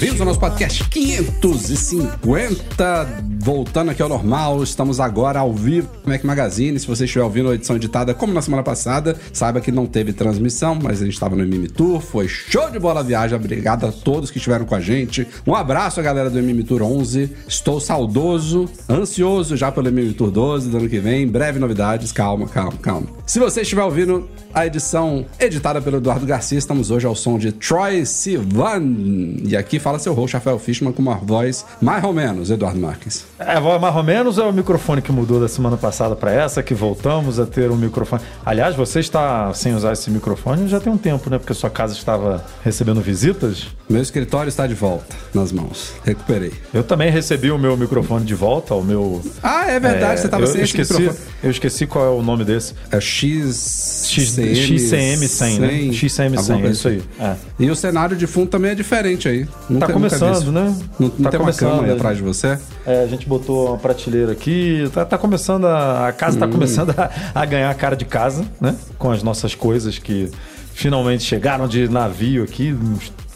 Bem-vindos ao nosso podcast 550. Voltando aqui ao normal, estamos agora ao vivo no Mac Magazine. Se você estiver ouvindo a edição editada como na semana passada, saiba que não teve transmissão, mas a gente estava no MM Tour, foi show de bola a viagem. Obrigado a todos que estiveram com a gente. Um abraço à galera do MM Tour 11. Estou saudoso, ansioso já pelo MM Tour 12 do ano que vem. Breve novidades, calma, calma, calma. Se você estiver ouvindo a edição editada pelo Eduardo Garcia, estamos hoje ao som de Troy Sivan. E aqui fala seu host, Rafael Fishman, com uma voz mais ou menos, Eduardo Marques. É, mais ou menos é o microfone que mudou da semana passada para essa, que voltamos a ter um microfone. Aliás, você está sem usar esse microfone já tem um tempo, né? Porque sua casa estava recebendo visitas. Meu escritório está de volta nas mãos. Recuperei. Eu também recebi o meu microfone de volta, o meu. Ah, é verdade, você estava sem esse esqueci, microfone. Eu esqueci qual é o nome desse. É X... X, XCM 100, né? XCM 100, é isso aí. É. E o cenário de fundo também é diferente aí. Nunca, Tá nunca vi começando, né? Não, não Tá tem uma aí atrás de você? É, a gente botou uma prateleira aqui, tá, tá começando a. A casa tá Hum. começando a, a ganhar a cara de casa, né? Com as nossas coisas que finalmente chegaram de navio aqui.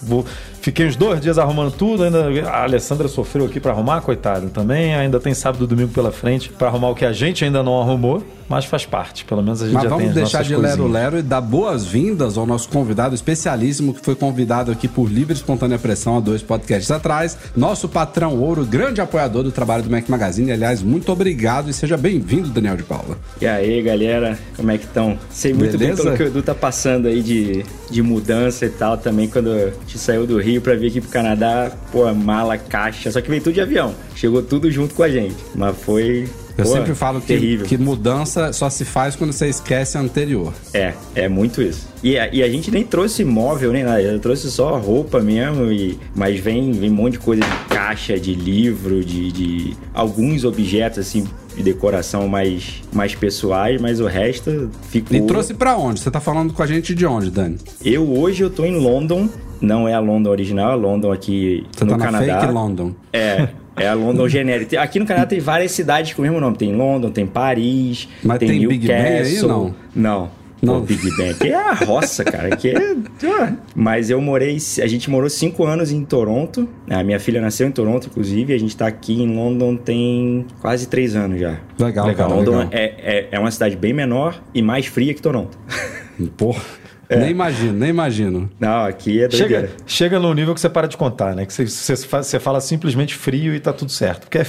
Vou- fiquei uns dois dias arrumando tudo, ainda a Alessandra sofreu aqui pra arrumar, coitada. Também ainda tem sábado e domingo pela frente pra arrumar o que a gente ainda não arrumou, mas faz parte. Pelo menos a gente Mas já tem vamos as deixar de coisinhas. lero-lero e dar boas-vindas ao nosso convidado especialíssimo que foi convidado aqui por livre e espontânea pressão há dois podcasts atrás. Nosso patrão ouro, grande apoiador do trabalho do Mac Magazine. Aliás, muito obrigado e seja bem-vindo, Daniel de Paula. E aí, galera, como é que estão? Sei muito Beleza? bem pelo que o Edu tá passando aí de, de mudança e tal. Também quando a gente saiu do Rio pra vir aqui pro Canadá, pô, mala, caixa, só que veio tudo de avião. Chegou tudo junto com a gente. Mas foi. Eu pô, sempre falo que, terrível. que mudança só se faz quando você esquece a anterior. É, é muito isso. E a, e a gente nem trouxe móvel nem nada, eu trouxe só roupa mesmo, e, mas vem, vem um monte de coisa de caixa, de livro, de, de alguns objetos assim de decoração mais, mais pessoais, mas o resto ficou. E trouxe pra onde? Você tá falando com a gente de onde, Dani? Eu hoje eu tô em London, não é a London original, é a London aqui Você no tá na Canadá. fake London. É, é a London genérica. Aqui no Canadá tem várias cidades com o mesmo nome. Tem London, tem Paris, Mas tem, tem Big Ben aí, Newcastle. não? Não. Não. Não, Big Ben. Aqui é a roça, cara. Aqui é... Mas eu morei... A gente morou cinco anos em Toronto. A minha filha nasceu em Toronto, inclusive. E a gente tá aqui em London tem quase três anos já. Legal, Legal. cara, London legal. É, é, é uma cidade bem menor e mais fria que Toronto. Porra, nem imagino, nem imagino. Não, aqui é Chega, doideira. chega num nível que você para de contar, né? Que você, você, fa- você fala simplesmente frio e tá tudo certo. Porque é,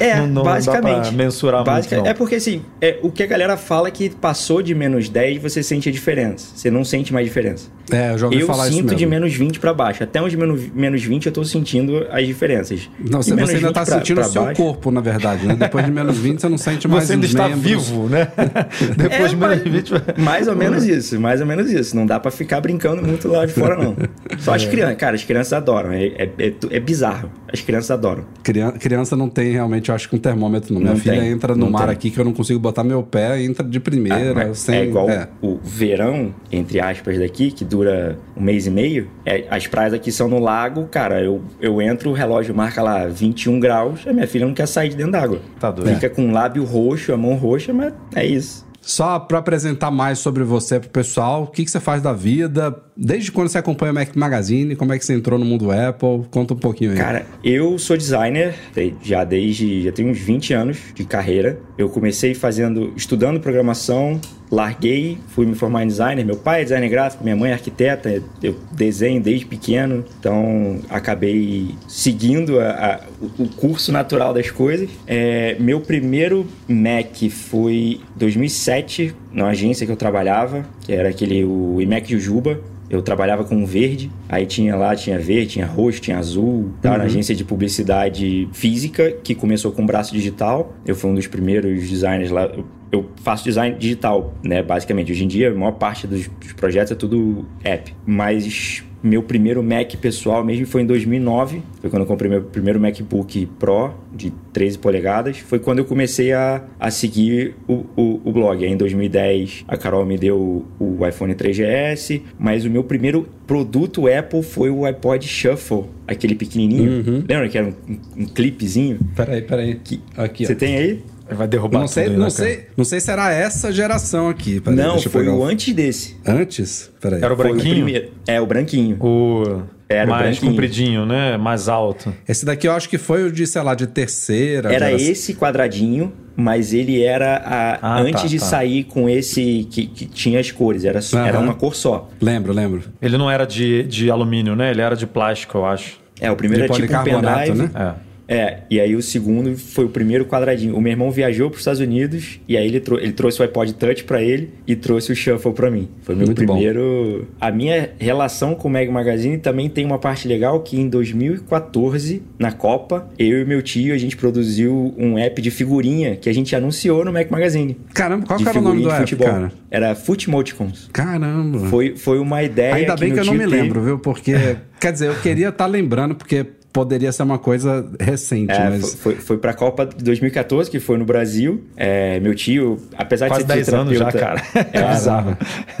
É, não, não basicamente. dá pra mensurar Basica- muito. não. É porque assim, é, o que a galera fala é que passou de menos 10, você sente a diferença. Você não sente mais diferença. É, eu já ouvi Eu falar isso sinto mesmo. de menos 20 pra baixo. Até uns menos, menos 20 eu tô sentindo as diferenças. Não, você, você ainda 20 tá pra- sentindo pra o seu baixo- corpo, na verdade, né? Depois de menos 20, você não sente mais Você ainda está membros. vivo, né? Depois É, de menos 20. mais ou menos isso, mais ou menos isso. Não dá pra ficar brincando muito lá de fora, não. Só as crianças, cara, as crianças adoram. É, é, é, é bizarro. As crianças adoram. Criança, criança não tem realmente, eu acho que um termômetro. Não. Minha Não filha tem, entra no não mar tem. aqui que eu não consigo botar meu pé, entra de primeira, Ah, sem. é igual é. o verão, entre aspas, daqui, que dura um mês e meio. É, as praias aqui são no lago, cara. Eu, eu entro, o relógio marca lá 21 graus, a minha filha não quer sair de dentro d'água. Tá doido. Fica com o lábio roxo, a mão roxa, mas é isso. Só pra apresentar mais sobre você pro pessoal, o que, que você faz da vida? Desde quando você acompanha o Mac Magazine? Como é que você entrou no mundo Apple? Conta um pouquinho aí. Cara, eu sou designer de- já desde. já tenho uns 20 anos de carreira. Eu comecei fazendo. estudando programação, larguei, fui me formar em designer. Meu pai é designer gráfico, minha mãe é arquiteta, eu desenho desde pequeno, então acabei seguindo a- a- o- o curso natural das coisas. É, meu primeiro Mac foi 2007, na agência que eu trabalhava, que era aquele o iMac Jujuba. Eu trabalhava com verde, aí tinha lá, tinha verde, tinha roxo, tinha azul. Tava na agência de publicidade física, que começou com braço digital. Eu fui um dos primeiros designers lá. Eu- faço design digital, né? Basicamente. Hoje em dia, a maior parte dos dos projetos é tudo app. Mas meu primeiro Mac pessoal mesmo foi em 2009. Foi quando eu comprei meu primeiro MacBook Pro de 13 polegadas. Foi quando eu comecei a, a seguir o, o, o blog. Aí em 2010 a Carol me deu o, o iPhone 3GS. Mas o meu primeiro produto Apple foi o iPod Shuffle, aquele pequenininho. Lembra que era um, um, um clipezinho? Peraí, peraí. Aqui, Você ó. tem aí? Vai derrubar Não sei, tudo aí, não, né, sei, não sei se era essa geração aqui. Peraí, Não, foi o antes desse. Antes? Peraí. Era o Foi branquinho? primeiro. É, o branquinho. O Era o mais branquinho. compridinho, né? Mais alto. Esse daqui eu acho que foi o de, sei lá, de terceira. Era geração. esse quadradinho, mas ele era a- Ah, antes tá, de tá. sair com esse que, que tinha as cores. Era, Aham. era uma cor só. Lembro, lembro. Ele não era de, de alumínio, né? Ele era de plástico, eu acho. É, o primeiro De era tipo um pendrive. né? É. É, e aí o segundo foi o primeiro quadradinho. O meu irmão viajou para os Estados Unidos e aí ele, trou- ele trouxe o iPod Touch para ele e trouxe o Shuffle para mim. Foi meu Muito bom. primeiro. A minha relação com o Mag Magazine também tem uma parte legal que em 2014, na Copa, eu e meu tio a gente produziu um app de figurinha que a gente anunciou no Mac Magazine. Caramba, qual que era o nome do app, futebol. cara? Era Footmoticons. Caramba. Foi, foi uma ideia Ainda bem que meu eu não me teve. lembro, viu? Porque, quer dizer, eu queria estar lembrando, porque poderia ser uma coisa recente, É, mas... foi, foi, foi pra Copa de 2014, que foi no Brasil. É, meu tio, apesar Quase de ser 10 anos já, fisioterapeuta... cara. É bizarro.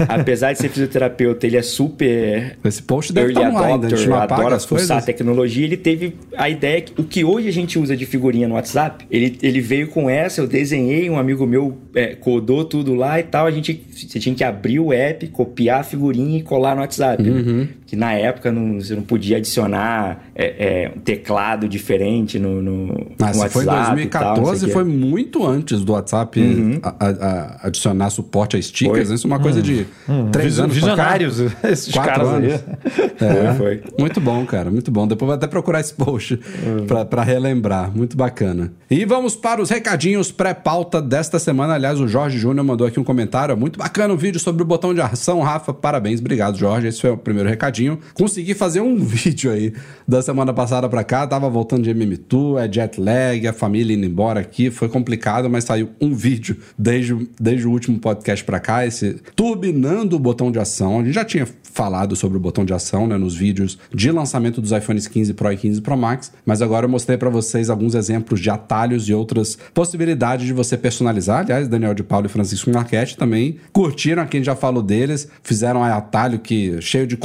apesar de ser fisioterapeuta, ele é super Esse post deve estar no ar ainda, a gente adopter, adora as coisas. tecnologia. Ele teve a ideia que o que hoje a gente usa de figurinha no WhatsApp, ele, ele veio com essa, eu desenhei, um amigo meu é, codou tudo lá e tal. A gente você tinha que abrir o app, copiar a figurinha e colar no WhatsApp. né? Uhum. Que na época não, você não podia adicionar é, é, um teclado diferente no, no, Ah, no WhatsApp. foi em e tal, não sei 2014, o quê. foi muito antes do WhatsApp a- a- a- adicionar suporte a stickers. Foi. Isso é uma coisa de três Vision- anos pra cá. Visionários, esses Quatro caras anos. É, Foi, Muito bom, cara, muito bom. Depois vou até procurar esse post pra, pra relembrar. Muito bacana. E vamos para os recadinhos pré-pauta desta semana. Aliás, o Jorge Júnior mandou aqui um comentário. Muito bacana o vídeo sobre o botão de ação, Rafa. Parabéns, obrigado, Jorge. Esse foi o primeiro recadinho. Consegui fazer um vídeo aí da semana passada pra cá. Tava voltando de MM2, é jet lag, a família indo embora aqui. Foi complicado, mas saiu um vídeo desde, desde o último podcast pra cá. Esse turbinando o botão de ação. A gente já tinha falado sobre o botão de ação né, nos vídeos de lançamento dos iPhones 15 Pro e 15 Pro Max, mas agora eu mostrei para vocês alguns exemplos de atalhos e outras possibilidades de você personalizar. Aliás, Daniel de Paulo e Francisco Marquete também curtiram, a gente já falou deles, fizeram aí atalho que cheio de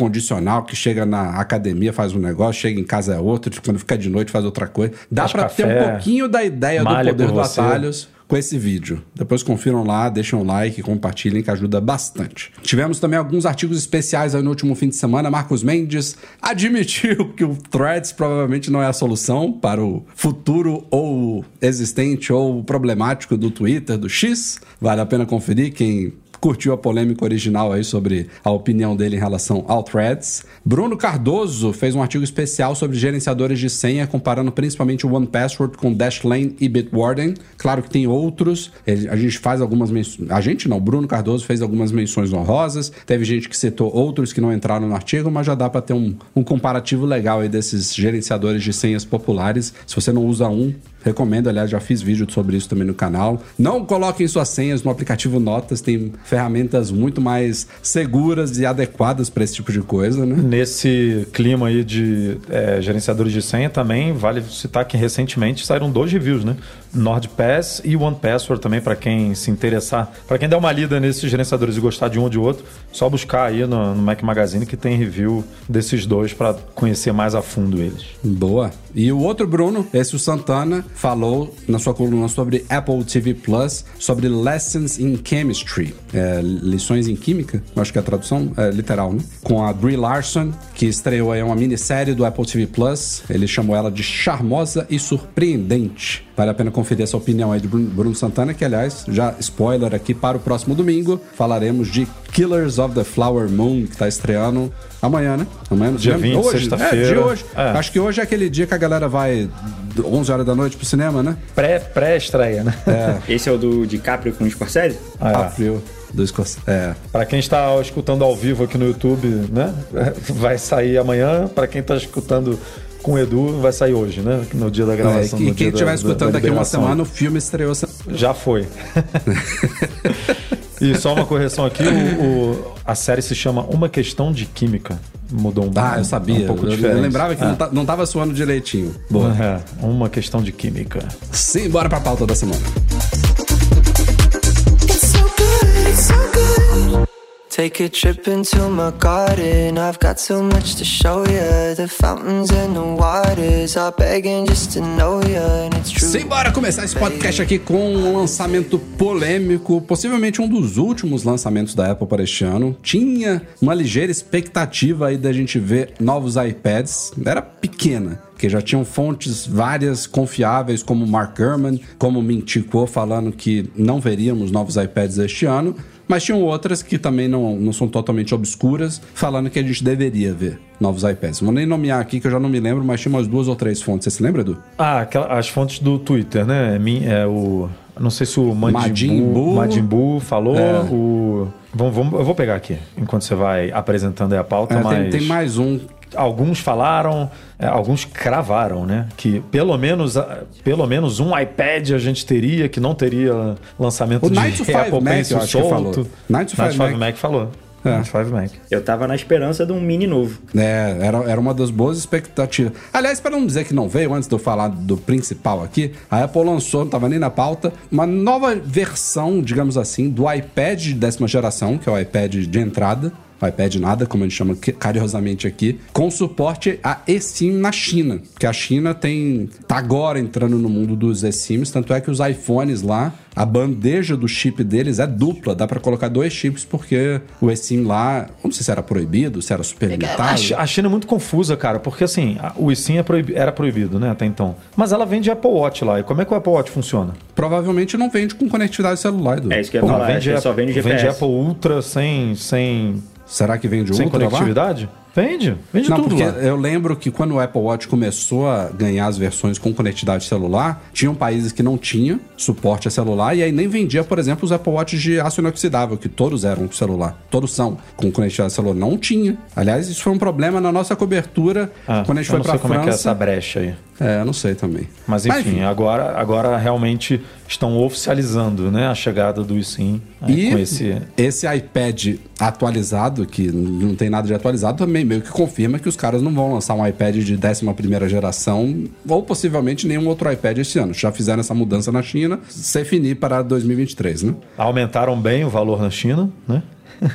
condicional, que chega na academia faz um negócio, chega em casa é outro, quando fica de noite faz outra coisa. Dá para ter um pouquinho da ideia do poder do atalhos com esse vídeo. Depois confiram lá, deixem um like, compartilhem, que ajuda bastante. Tivemos também alguns artigos especiais aí no último fim de semana. Marcos Mendes admitiu que o Threads provavelmente não é a solução para o futuro ou existente ou problemático do Twitter, do X. Vale a pena conferir quem curtiu a polêmica original aí sobre a opinião dele em relação ao Threads. Bruno Cardoso fez um artigo especial sobre gerenciadores de senha, comparando principalmente o OnePassword com Dashlane e Bitwarden. Claro que tem outros, a gente faz algumas menções. A gente não, Bruno Cardoso fez algumas menções honrosas. Teve gente que citou outros que não entraram no artigo, mas já dá para ter um, um comparativo legal aí desses gerenciadores de senhas populares. Se você não usa um, Recomendo, aliás, já fiz vídeo sobre isso também no canal. Não coloquem suas senhas no aplicativo Notas, tem ferramentas muito mais seguras e adequadas para esse tipo de coisa, né? Nesse clima aí de é, gerenciadores de senha também, vale citar que recentemente saíram dois reviews, né? NordPass e OnePassword também, para quem se interessar. Para quem der uma lida nesses gerenciadores e gostar de um ou de outro, só buscar aí no, no Mac Magazine que tem review desses dois para conhecer mais a fundo eles. Boa. E o outro Bruno, esse o Santana, falou na sua coluna sobre Apple TV Plus, sobre Lessons in Chemistry, é, lições em química, acho que é a tradução é literal, né? Com a Brie Larson, que estreou aí uma minissérie do Apple TV Plus. Ele chamou ela de charmosa e surpreendente. Vale a pena conferir essa opinião aí Bruno, Bruno Santana, que aliás, já spoiler aqui para o próximo domingo, falaremos de Killers of the Flower Moon, que está estreando amanhã, né? Amanhã no Dia cinema. 20, hoje, sexta-feira. É, dia hoje. É. Acho que hoje é aquele dia que a galera vai 11 horas da noite pro cinema, né? Pré- Pré-estreia, né? É. Esse é o do DiCaprio com o Scorsese? Ah, é. Do Scorsese. É. Pra quem está escutando ao vivo aqui no YouTube, né? Vai sair amanhã. Pra quem tá escutando com o Edu, vai sair hoje, né? No dia da É, gravação. e no quem dia estiver da- escutando da daqui uma semana, o filme estreou. Já foi. e só uma correção aqui: o, o- a série se chama Uma Questão de Química. Mudou um Ah, eu sabia. Um pouco eu, eu diferente. lembrava que não, tá, não tava suando direitinho. Boa. É, uma questão de química. Sim, bora pra pauta da semana. Take a trip into my garden. I've got so much to show you. The fountains and the waters are begging just to know you, and it's true. Simbora começar esse podcast aqui com um lançamento polêmico, possivelmente um dos últimos lançamentos da Apple para este ano. Tinha uma ligeira expectativa aí da gente ver novos iPads, era pequena, porque já tinham fontes várias confiáveis, como Mark Gurman, como Mintico, falando que não veríamos novos iPads este ano. Mas tinham outras que também não, não são totalmente obscuras, falando que a gente deveria ver novos iPads. Vou nem nomear aqui que eu já não me lembro, mas tinha umas duas ou três fontes. Você se lembra, Edu? Ah, aquela- as fontes do Twitter, né? É, é o. Não sei se o. Majin Buu falou. É. O, vamos, vamos- eu vou pegar aqui, enquanto você vai apresentando aí a pauta, É, mas. tem, tem mais um Alguns falaram, é, alguns cravaram, né? Que pelo menos, pelo menos um iPad a gente teria, que não teria lançamento O de 9 to 5 Apple Mac, Pencil eu acho que falou. solto. 9 to 5 Mac. Mac. falou. É. 9 to 5 Mac. Eu tava na esperança de um mini novo. É, era, era uma das boas expectativas. Aliás, para não dizer que não veio, antes de eu falar do principal aqui, a Apple lançou, não estava nem na pauta, uma nova versão, digamos assim, do iPad de décima geração, que é o iPad de entrada. O iPad nada, como a gente chama carinhosamente aqui, com suporte a eSIM na China. Porque a China tem. tá agora entrando no mundo dos eSIMs, tanto é que os iPhones lá, a bandeja do chip deles é dupla, dá para colocar dois chips, porque o eSIM lá, não sei se era proibido, se era super limitado. A, Chi- a China é muito confusa, cara, porque assim, o eSIM é era proibido, né, até então. Mas ela vende Apple Watch lá. E como é que o Apple Watch funciona? Provavelmente não vende com conectividade celular, Edu. É isso que eu ia falar. acho que só vende GPS. vende Apple Ultra sem, sem, Será que vende sem Ultra lá? Vende, vende Não, tudo porque lá. eu lembro que quando o Apple Watch começou a ganhar as versões com conectividade celular, tinham países que não tinham suporte a celular e aí nem vendia, por exemplo, os Apple Watch de aço inoxidável, que todos eram com celular. Todos são com conectividade celular. Não tinha. Aliás, isso foi um problema na nossa cobertura Ah, quando a gente foi não pra sei como é que é essa França. brecha aí. É, eu não sei também. Mas enfim, agora, agora realmente estão oficializando né, a chegada do eSIM aí, E com esse... esse iPad atualizado, que não tem nada de atualizado, também meio que confirma que os caras não vão lançar um iPad de 11 geração ou possivelmente nenhum outro iPad esse ano. Já fizeram essa mudança na China, se finir para 2023, né? Aumentaram bem o valor na China, né?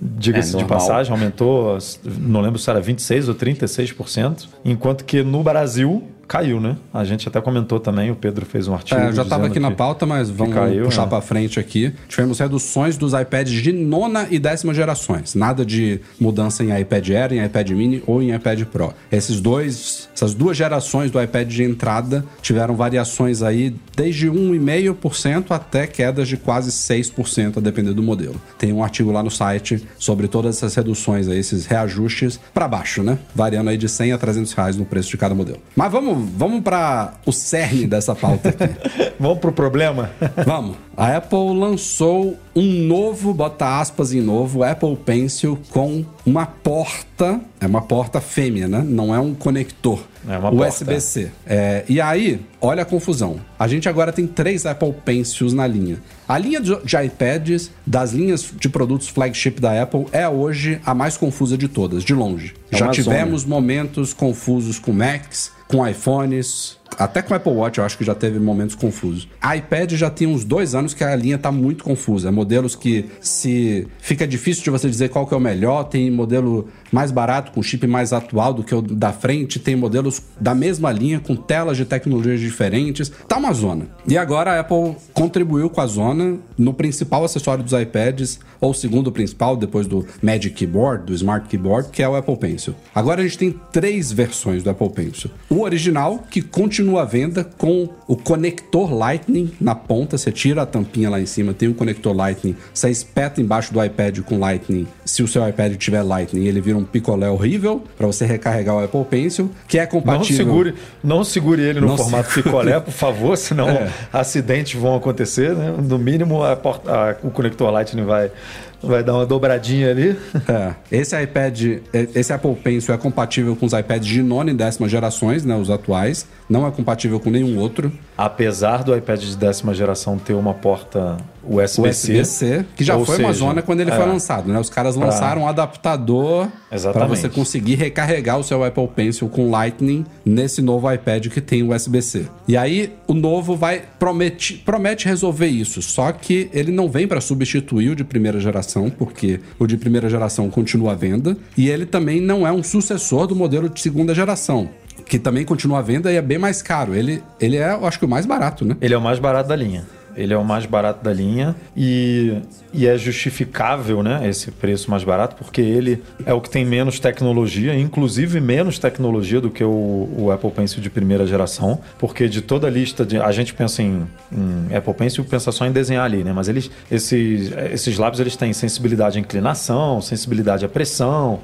Diga-se É, de passagem, aumentou, não lembro se era 26% ou 36%, enquanto que no Brasil caiu, né? A gente até comentou também, o Pedro fez um artigo. É, já estava aqui na pauta, mas vamos caiu, puxar né? para frente aqui. Tivemos reduções dos iPads de nona e décima gerações. Nada de mudança em iPad Air, em iPad Mini ou em iPad Pro. Esses dois, essas duas gerações do iPad de entrada tiveram variações aí desde 1,5% até quedas de quase 6%, a depender do modelo. Tem um artigo lá no site sobre todas essas reduções aí, esses reajustes para baixo, né? Variando aí de 100 a 300 reais no preço de cada modelo. Mas vamos, vamos para o cerne dessa pauta aqui. Vamos pro problema? Vamos. A Apple lançou um novo, bota aspas em novo, Apple Pencil com uma porta, é uma porta fêmea, né? Não é um conector. É uma. USB-C. É, e aí, olha a confusão. A gente agora tem três Apple Pencils na linha. A linha de iPads, das linhas de produtos flagship da Apple, é hoje a mais confusa de todas, de longe. É Já tivemos momentos confusos com Macs, com iPhones, até com Apple Watch eu acho que já teve momentos confusos. A iPad já tem uns dois anos que a linha tá muito confusa. Modelos que se fica difícil de você dizer qual que é o melhor. Tem modelo mais barato com chip mais atual do que o da frente. Tem modelos da mesma linha com telas de tecnologias diferentes. Tá uma zona. E agora a Apple contribuiu com a zona no principal acessório dos iPads, ou o segundo principal depois do Magic Keyboard, do Smart Keyboard, que é o Apple Pencil. Agora a gente tem três versões do Apple Pencil. O original, que continua continua à venda com o conector Lightning na ponta. Você tira a tampinha lá em cima, tem um conector Lightning. Você espeta embaixo do iPad com Lightning. Se o seu iPad tiver Lightning, ele vira um picolé horrível para você recarregar o Apple Pencil, que é Não compatível. segure, não segure ele no Não formato se- picolé, por favor, senão É. acidentes vão acontecer, né? No mínimo, a porta- a- o conector Lightning vai, vai dar uma dobradinha ali. É, esse iPad, esse Apple Pencil é compatível com os iPads de nona e décima gerações, né, os atuais. Não é compatível com nenhum outro. Apesar do iPad de décima geração ter uma porta USB-C. USB-C, que já foi uma seja, zona quando ele é, foi lançado, né? Os caras lançaram um adaptador para você conseguir recarregar o seu Apple Pencil com Lightning nesse novo iPad que tem USB-C. E aí o novo vai promete, promete resolver isso, só que ele não vem para substituir o de primeira geração, porque o de primeira geração continua à venda, e ele também não é um sucessor do modelo de segunda geração. Que também continua à venda e é bem mais caro. Ele, ele é, eu acho que o mais barato, né? Ele é o mais barato da linha. Ele é o mais barato da linha e, e é justificável, né? Esse preço mais barato, porque ele é o que tem menos tecnologia, inclusive menos tecnologia do que o, o Apple Pencil de primeira geração. Porque de toda a lista de. A gente pensa em, em Apple Pencil, pensa só em desenhar ali, né? Mas eles, esses, esses lápis eles têm sensibilidade à inclinação, sensibilidade à pressão.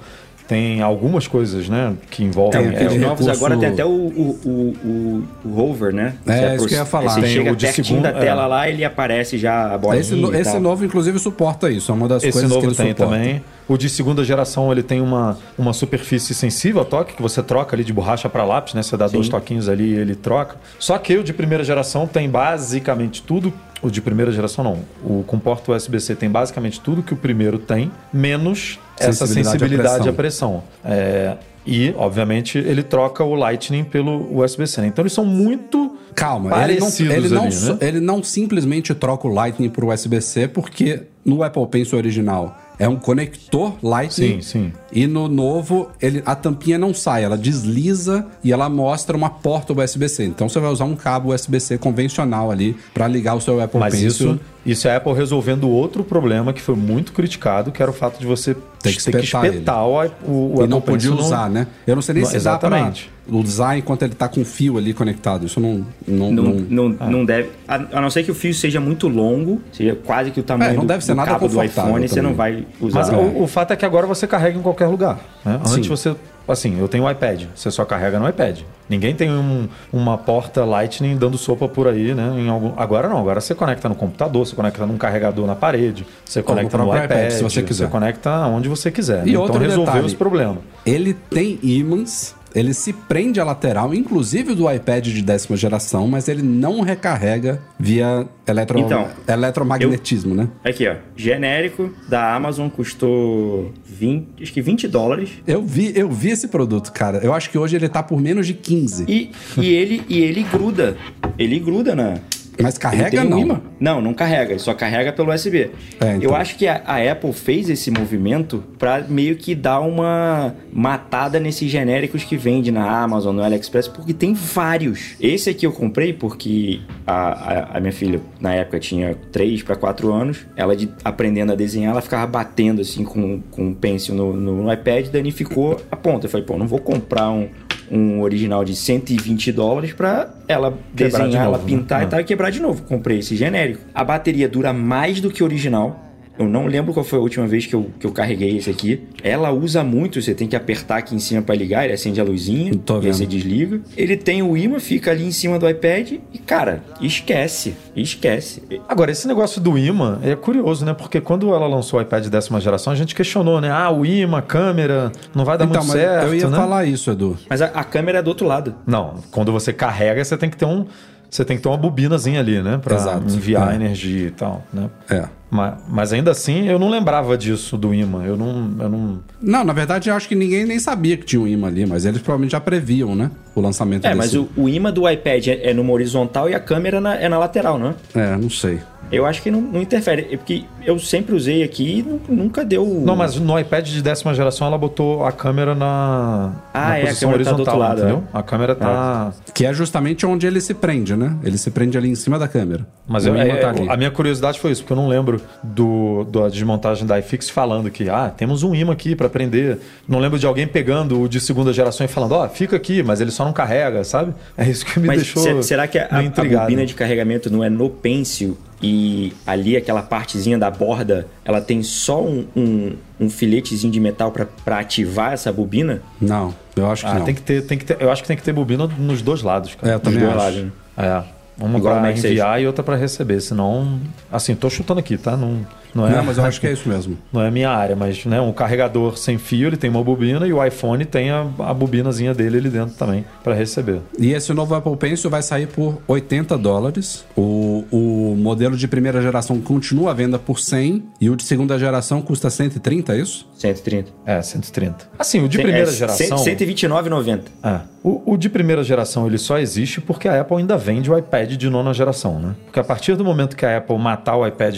Tem algumas coisas, né, que envolvem. Tem aquele Os novos recurso- agora tem até o, o, o, o, o hover, né? É, Você isso que eu ia falar. Você Tem chega o de da tela é. lá, ele aparece já a bolinha Esse, no- esse novo, inclusive, suporta isso. É uma das Esse coisas que novo ele tem suporta. também. O de segunda geração ele tem uma, uma superfície sensível ao toque, que você troca ali de borracha para lápis, né? Você dá dois toquinhos ali e ele troca. Só que o de primeira geração tem basicamente tudo. O de primeira geração não. O com porta USB-C tem basicamente tudo que o primeiro tem, menos essa Sensibilidade à sensibilidade à pressão. É, e, obviamente, ele troca o Lightning pelo USB-C. né? Então eles são muito Calma, ele não, parecidos ele, não, ali, so- né? ele não simplesmente troca o Lightning pro USB-C, porque no Apple Pencil original é um conector Lightning. Sim, sim. E no novo, ele, a tampinha não sai, ela desliza e ela mostra uma porta USB-C. Então você vai usar um cabo USB-C convencional ali para ligar o seu Apple Mas Pencil. isso, isso é a Apple resolvendo outro problema que foi muito criticado, que era o fato de você Tem que ter que espetar espetar o, o, o e não Apple podia Pencil usar, né? Eu não sei nem Não, se dá pra exatamente. Usar enquanto ele tá com o fio ali conectado. Isso não... não, Não, não- não, não deve. A, a não ser que o fio seja muito longo, seja quase que o tamanho É, não do, deve ser do nada cabo do iPhone, você não vai usar. Mas É. o, o fato é que agora você carrega em qualquer lugar. né? Antes Sim. você. Assim, eu tenho um iPad, você só carrega no iPad. Ninguém tem um- uma porta Lightning dando sopa por aí, né? Em algum, agora não, agora você conecta no computador, você conecta num carregador na parede, você conecta no iPad, iPad, se você quiser. conecta onde você quiser. E né? outro então resolveu detalhe. esse problema. Ele tem ímãs, ele se prende à lateral, inclusive do iPad de décima geração, mas ele não recarrega via eletro... Então, eletromagnetismo, né? Aqui, ó. Genérico da Amazon custou 20, acho que 20 dólares. Eu vi, eu vi esse produto, cara. Eu acho que hoje ele tá por menos de 15. E, e, ele, e ele gruda. Ele gruda na. Mas carrega tem um não. Não, não carrega. Ele só carrega pelo USB. É, então. Eu acho que a, a Apple fez esse movimento pra meio que dar uma matada nesses genéricos que vende na Amazon, no AliExpress, porque tem vários. Esse aqui eu comprei porque a, a, a minha filha, na época, tinha 3 para 4 anos. Ela, de, aprendendo a desenhar, ela ficava batendo assim com, com um pencil no, no, no iPad, danificou a ponta. Eu falei, pô, não vou comprar um, um original de 120 dólares pra ela Quebrar de desenhar, ela novo, né? pintar Ah. e tal e quebrar de novo. Comprei esse genérico. A bateria dura mais do que o original. Eu não lembro qual foi a última vez que eu, que eu carreguei esse aqui. Ela usa muito, você tem que apertar aqui em cima pra ligar, ele acende a luzinha, Tô e aí vendo. você desliga. Ele tem o imã, fica ali em cima do iPad e, cara, esquece, esquece. Agora, esse negócio do imã é curioso, né? Porque quando ela lançou o iPad décima geração, a gente questionou, né? Ah, o imã, câmera, não vai dar Então, muito certo, eu ia né? falar isso, Edu. Mas a, a câmera é do outro lado. Não, quando você carrega, você tem que ter um, você tem que ter uma bobinazinha ali, né? Pra Exato. enviar É. energia e tal, né? É. Mas, mas ainda assim, eu não lembrava disso do imã. Eu não, eu não. Não, na verdade, eu acho que ninguém nem sabia que tinha um imã ali, mas eles provavelmente já previam, né? O lançamento É, desse. mas o, o imã do iPad é, é numa horizontal e a câmera na- é na lateral, não é? É, não sei. Eu acho que não, não interfere. É porque eu sempre usei aqui e nu- nunca deu. Não, mas no iPad de décima geração ela botou a câmera na, Ah, na é, posição tá do horizontal, outro lado, entendeu? é. A câmera tá. Que é justamente onde ele se prende, né? Ele se prende ali em cima da câmera. Mas eu- é- tá ali. a minha curiosidade foi isso, porque eu não lembro do, da desmontagem da iFix falando que, ah, temos um imã aqui para prender. Não lembro de alguém pegando o de segunda geração e falando, ó, fica aqui, mas ele só não carrega, sabe? É isso que me Mas deixou. se- será que a, a bobina de carregamento não é no pencil e ali aquela partezinha da borda ela tem só um, um, um filetezinho de metal para ativar essa bobina? Não, eu acho que Ah, não. tem que ter, tem que ter. Eu acho que tem que ter bobina nos dois lados, cara. É, eu também dois acho. lados, né? É. Uma Mac enviar e outra pra receber, senão. Assim, tô chutando aqui, tá? Não, não é. Não, mas eu acho que é isso mesmo. Não é a minha área, mas né, um carregador sem fio, ele tem uma bobina e o iPhone tem a, a bobinazinha dele ali dentro também para receber. E esse novo Apple Pencil vai sair por 80 dólares. O, o modelo de primeira geração continua à venda por 100 e o de segunda geração custa 130, é isso? 130. É, 130. Assim, o de primeira é, geração. 129,90. É. O, o de primeira geração ele só existe porque a Apple ainda vende o iPad de nona geração, né? Porque a partir do momento que a Apple matar o iPad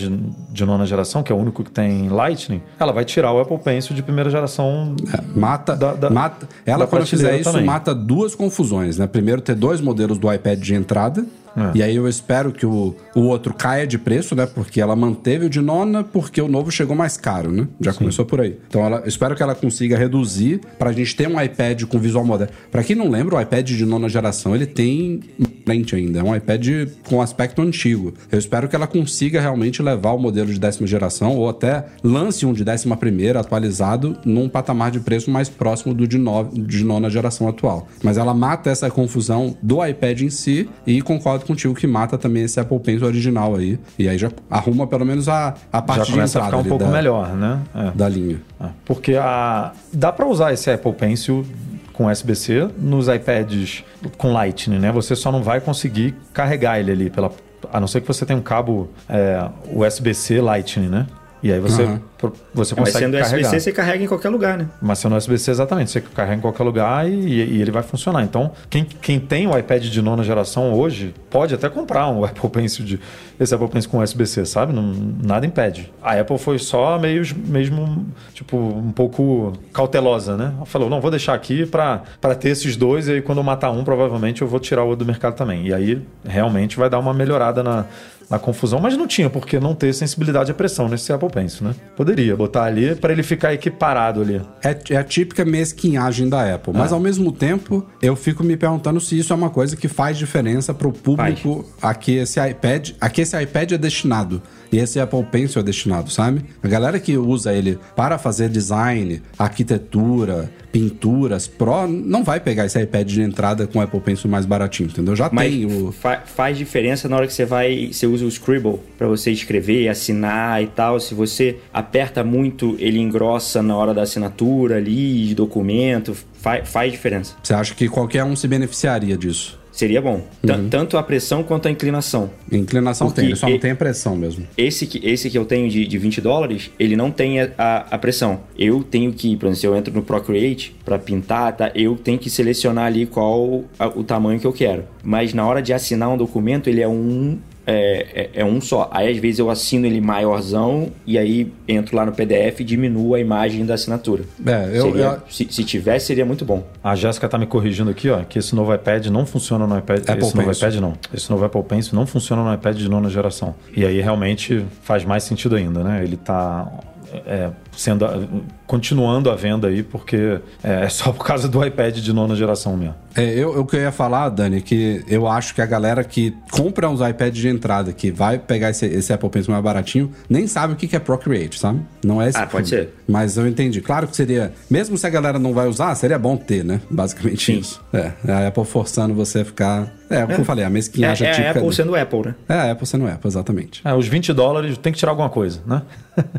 de nona geração, que é o único que tem Lightning, ela vai tirar o Apple Pencil de primeira geração. É, mata, Da- da- mata. Ela, quando fizer isso, também. mata duas confusões, né? Primeiro, ter dois modelos do iPad de entrada. É. E aí eu espero que o, o outro caia de preço, né? Porque ela manteve o de nona, porque o novo chegou mais caro, né? Já começou por aí. Então ela, eu espero que ela consiga reduzir pra gente ter um iPad com visual moderno. Pra quem não lembra, o iPad de nona geração, ele tem frente ainda. É um iPad com aspecto antigo. Eu espero que ela consiga realmente levar o modelo de décima geração ou até lance um de décima primeira atualizado num patamar de preço mais próximo do de, no, de nona geração atual. Mas ela mata essa confusão do iPad em si e concordo contigo que mata também esse Apple Pencil original aí. E aí já arruma pelo menos a, a parte Já de começa a entrada ficar um pouco da, melhor, né? É. da linha. É, Porque a, dá para usar esse Apple Pencil com USB-C nos iPads com Lightning, né? Você só não vai conseguir carregar ele ali, pela, a não ser que você tenha um cabo é, USB-C Lightning, né? E aí você, pro- você É, mas consegue sendo carregar. USB-C, você carrega em qualquer lugar, né? Mas sendo USB-C, exatamente. Você carrega em qualquer lugar e, e ele vai funcionar. Então, quem, quem tem o iPad de nona geração hoje, pode até comprar um Apple Pencil de esse Apple Pencil com USB-C, sabe? Não, nada impede. A Apple foi só meio, mesmo, tipo, um pouco cautelosa, né? Ela falou, não, vou deixar aqui para ter esses dois e aí quando eu matar um, provavelmente eu vou tirar o outro do mercado também. E aí, realmente, vai dar uma melhorada na, na confusão, mas não tinha por que não ter sensibilidade à pressão nesse Apple Pencil, né? Poderia botar ali para ele ficar equiparado ali. É, é a típica mesquinhagem da Apple. Mas ao mesmo tempo, eu fico me perguntando se isso é uma coisa que faz diferença pro público a que esse iPad, a que esse iPad é destinado. E esse Apple Pencil é destinado, sabe? A galera que usa ele para fazer design, arquitetura, pinturas, pro, não vai pegar esse iPad de entrada com o Apple Pencil mais baratinho, entendeu? Já Mas tem o. fa- faz diferença na hora que você vai, você usa o Scribble para você escrever, assinar e tal. Se você aperta muito, ele engrossa na hora da assinatura ali, de documento, fa- faz diferença. Você acha que qualquer um se beneficiaria disso? Seria bom. Tan- Tanto a pressão quanto a inclinação. Inclinação Porque tem, ele só não tem a pressão mesmo. Esse que, esse que eu tenho de, de 20 dólares, ele não tem a, a, a pressão. Eu tenho que, por exemplo, se eu entro no Procreate para pintar, tá? eu tenho que selecionar ali qual a- o tamanho que eu quero. Mas na hora de assinar um documento, ele é um. É, é, é um só. Aí às vezes eu assino ele maiorzão e aí entro lá no PDF e diminuo a imagem da assinatura. É, eu- Seria- eu- Se, se tivesse, seria muito bom. A Jéssica tá me corrigindo aqui, ó, que esse novo iPad não funciona no iPad. Apple esse novo Pencil. iPad não. Esse novo Apple Pencil não funciona no iPad de nona geração. E aí realmente faz mais sentido ainda, né? Ele tá é, sendo continuando a venda aí porque é, é só por causa do iPad de nona geração mesmo. É, eu, o que eu ia falar, Dani, é que eu acho que a galera que compra uns iPads de entrada, que vai pegar esse, esse Apple Pencil mais baratinho, nem sabe o que que é Procreate, sabe? Não é esse. Ah, pode ser. Mas eu entendi. Claro que seria, mesmo se a galera não vai usar, seria bom ter, né? Basicamente Sim. isso. É, a Apple forçando você a ficar. É, como eu falei, a É, mesquinhagem é a. Apple do- sendo Apple, né? É, a Apple sendo Apple, exatamente. É, os 20 dólares tem que tirar alguma coisa, né?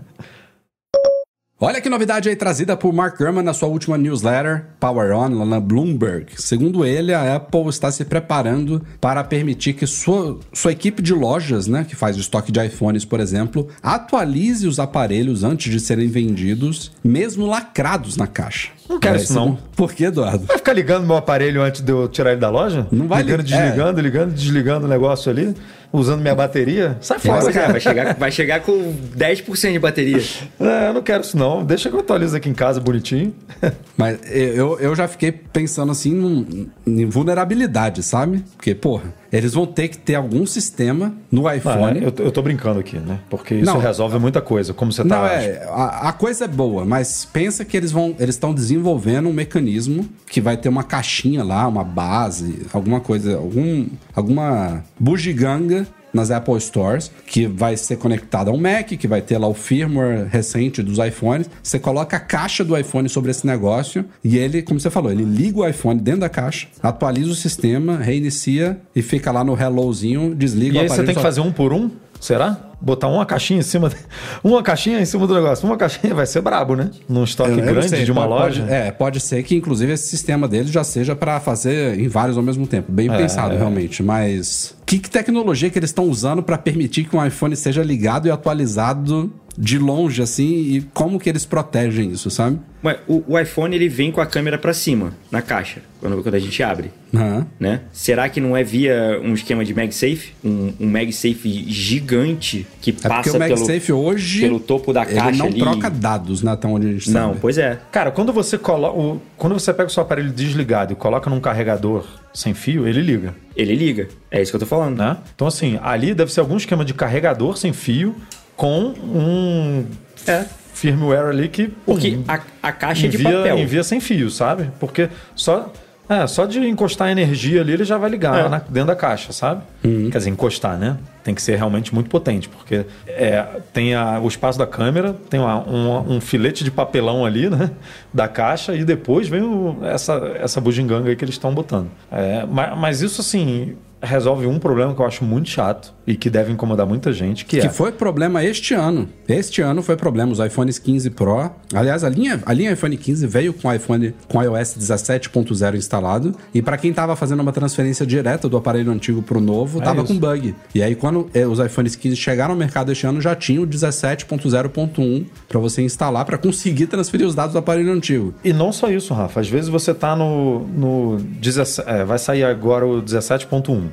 Olha que novidade aí trazida por Mark Gurman na sua última newsletter, Power On, lá na Bloomberg. Segundo ele, a Apple está se preparando para permitir que sua, sua equipe de lojas, né, que faz o estoque de iPhones, por exemplo, atualize os aparelhos antes de serem vendidos, mesmo lacrados na caixa. Não quero isso, não. Por que, Eduardo? Vai ficar ligando meu aparelho antes de eu tirar ele da loja? Não vai ligando, li- é. desligando, ligando, desligando o negócio ali. Usando minha bateria, sai fora, é, cara. vai chegar, vai chegar com 10% de bateria. É, eu não quero isso não. Deixa que eu atualizo aqui em casa bonitinho. Mas eu, eu já fiquei pensando assim num- em vulnerabilidade, sabe? Porque, porra, eles vão ter que ter algum sistema no Ah, iPhone. eu, tô- eu tô brincando aqui, né? Porque isso Não. resolve muita coisa. Como você tá. Não, é, a, a coisa é boa, mas pensa que eles vão, eles estão desenvolvendo um mecanismo que vai ter uma caixinha lá, uma base, alguma coisa, algum, alguma bugiganga nas Apple Stores, que vai ser conectada a um Mac, que vai ter lá o firmware recente dos iPhones. Você coloca a caixa do iPhone sobre esse negócio e ele, como você falou, ele liga o iPhone dentro da caixa, atualiza o sistema, reinicia e fica lá no hellozinho, desliga E o aí você aparelho. tem que só- fazer um por um? Será? Botar uma caixinha em cima. Uma caixinha em cima do negócio. Uma caixinha vai ser brabo, né? Num estoque Eu- eu não grande sei, de uma pode- loja. É, pode ser que inclusive esse sistema deles já seja para fazer em vários ao mesmo tempo. Bem É, pensado, é. realmente. Mas que, que tecnologia que eles estão usando para permitir que um iPhone seja ligado e atualizado de longe, assim? E como que eles protegem isso, sabe? Ué, o, o iPhone ele vem com a câmera pra cima, na caixa, quando, quando a gente abre. Aham. Né? Será que não é via um esquema de MagSafe? Um, um MagSafe gigante que É porque passa o pelo, MagSafe hoje. pelo topo da ele caixa não ali. troca dados, né? Até onde a gente Não, sabe. pois é. Cara, quando você coloca. o- Quando você pega o seu aparelho desligado e coloca num carregador sem fio, ele liga. Ele liga. É isso que eu tô falando. Né? Então, assim, ali deve ser algum esquema de carregador sem fio com um É. firmware ali que. pum, Porque a, a caixa é de envia, papel. envia sem fio, sabe? Porque só. É, só de encostar a energia ali, ele já vai ligar É. na- dentro da caixa, sabe? Quer dizer, encostar, né? Tem que ser realmente muito potente, porque é, tem a- o espaço da câmera, tem uma- um, um filete de papelão ali, né? Da caixa, e depois vem o- essa, essa bugiganga aí que eles estão botando. É, ma- mas, isso, assim, resolve um problema que eu acho muito chato e que deve incomodar muita gente, que, Que é... foi problema este ano. Este ano foi problema. Os iPhones 15 Pro. Aliás, a linha, a linha iPhone 15 veio com iPhone com iOS 17.0 instalado. E para quem tava fazendo uma transferência direta do aparelho antigo pro novo, É tava isso. com bug. E aí, quando eh, os iPhones 15 chegaram ao mercado este ano, já tinha o 17.0.1 para você instalar para conseguir transferir os dados do aparelho antigo. E não só isso, Rafa. Às vezes você tá no. no 17, é, vai sair agora o 17.1.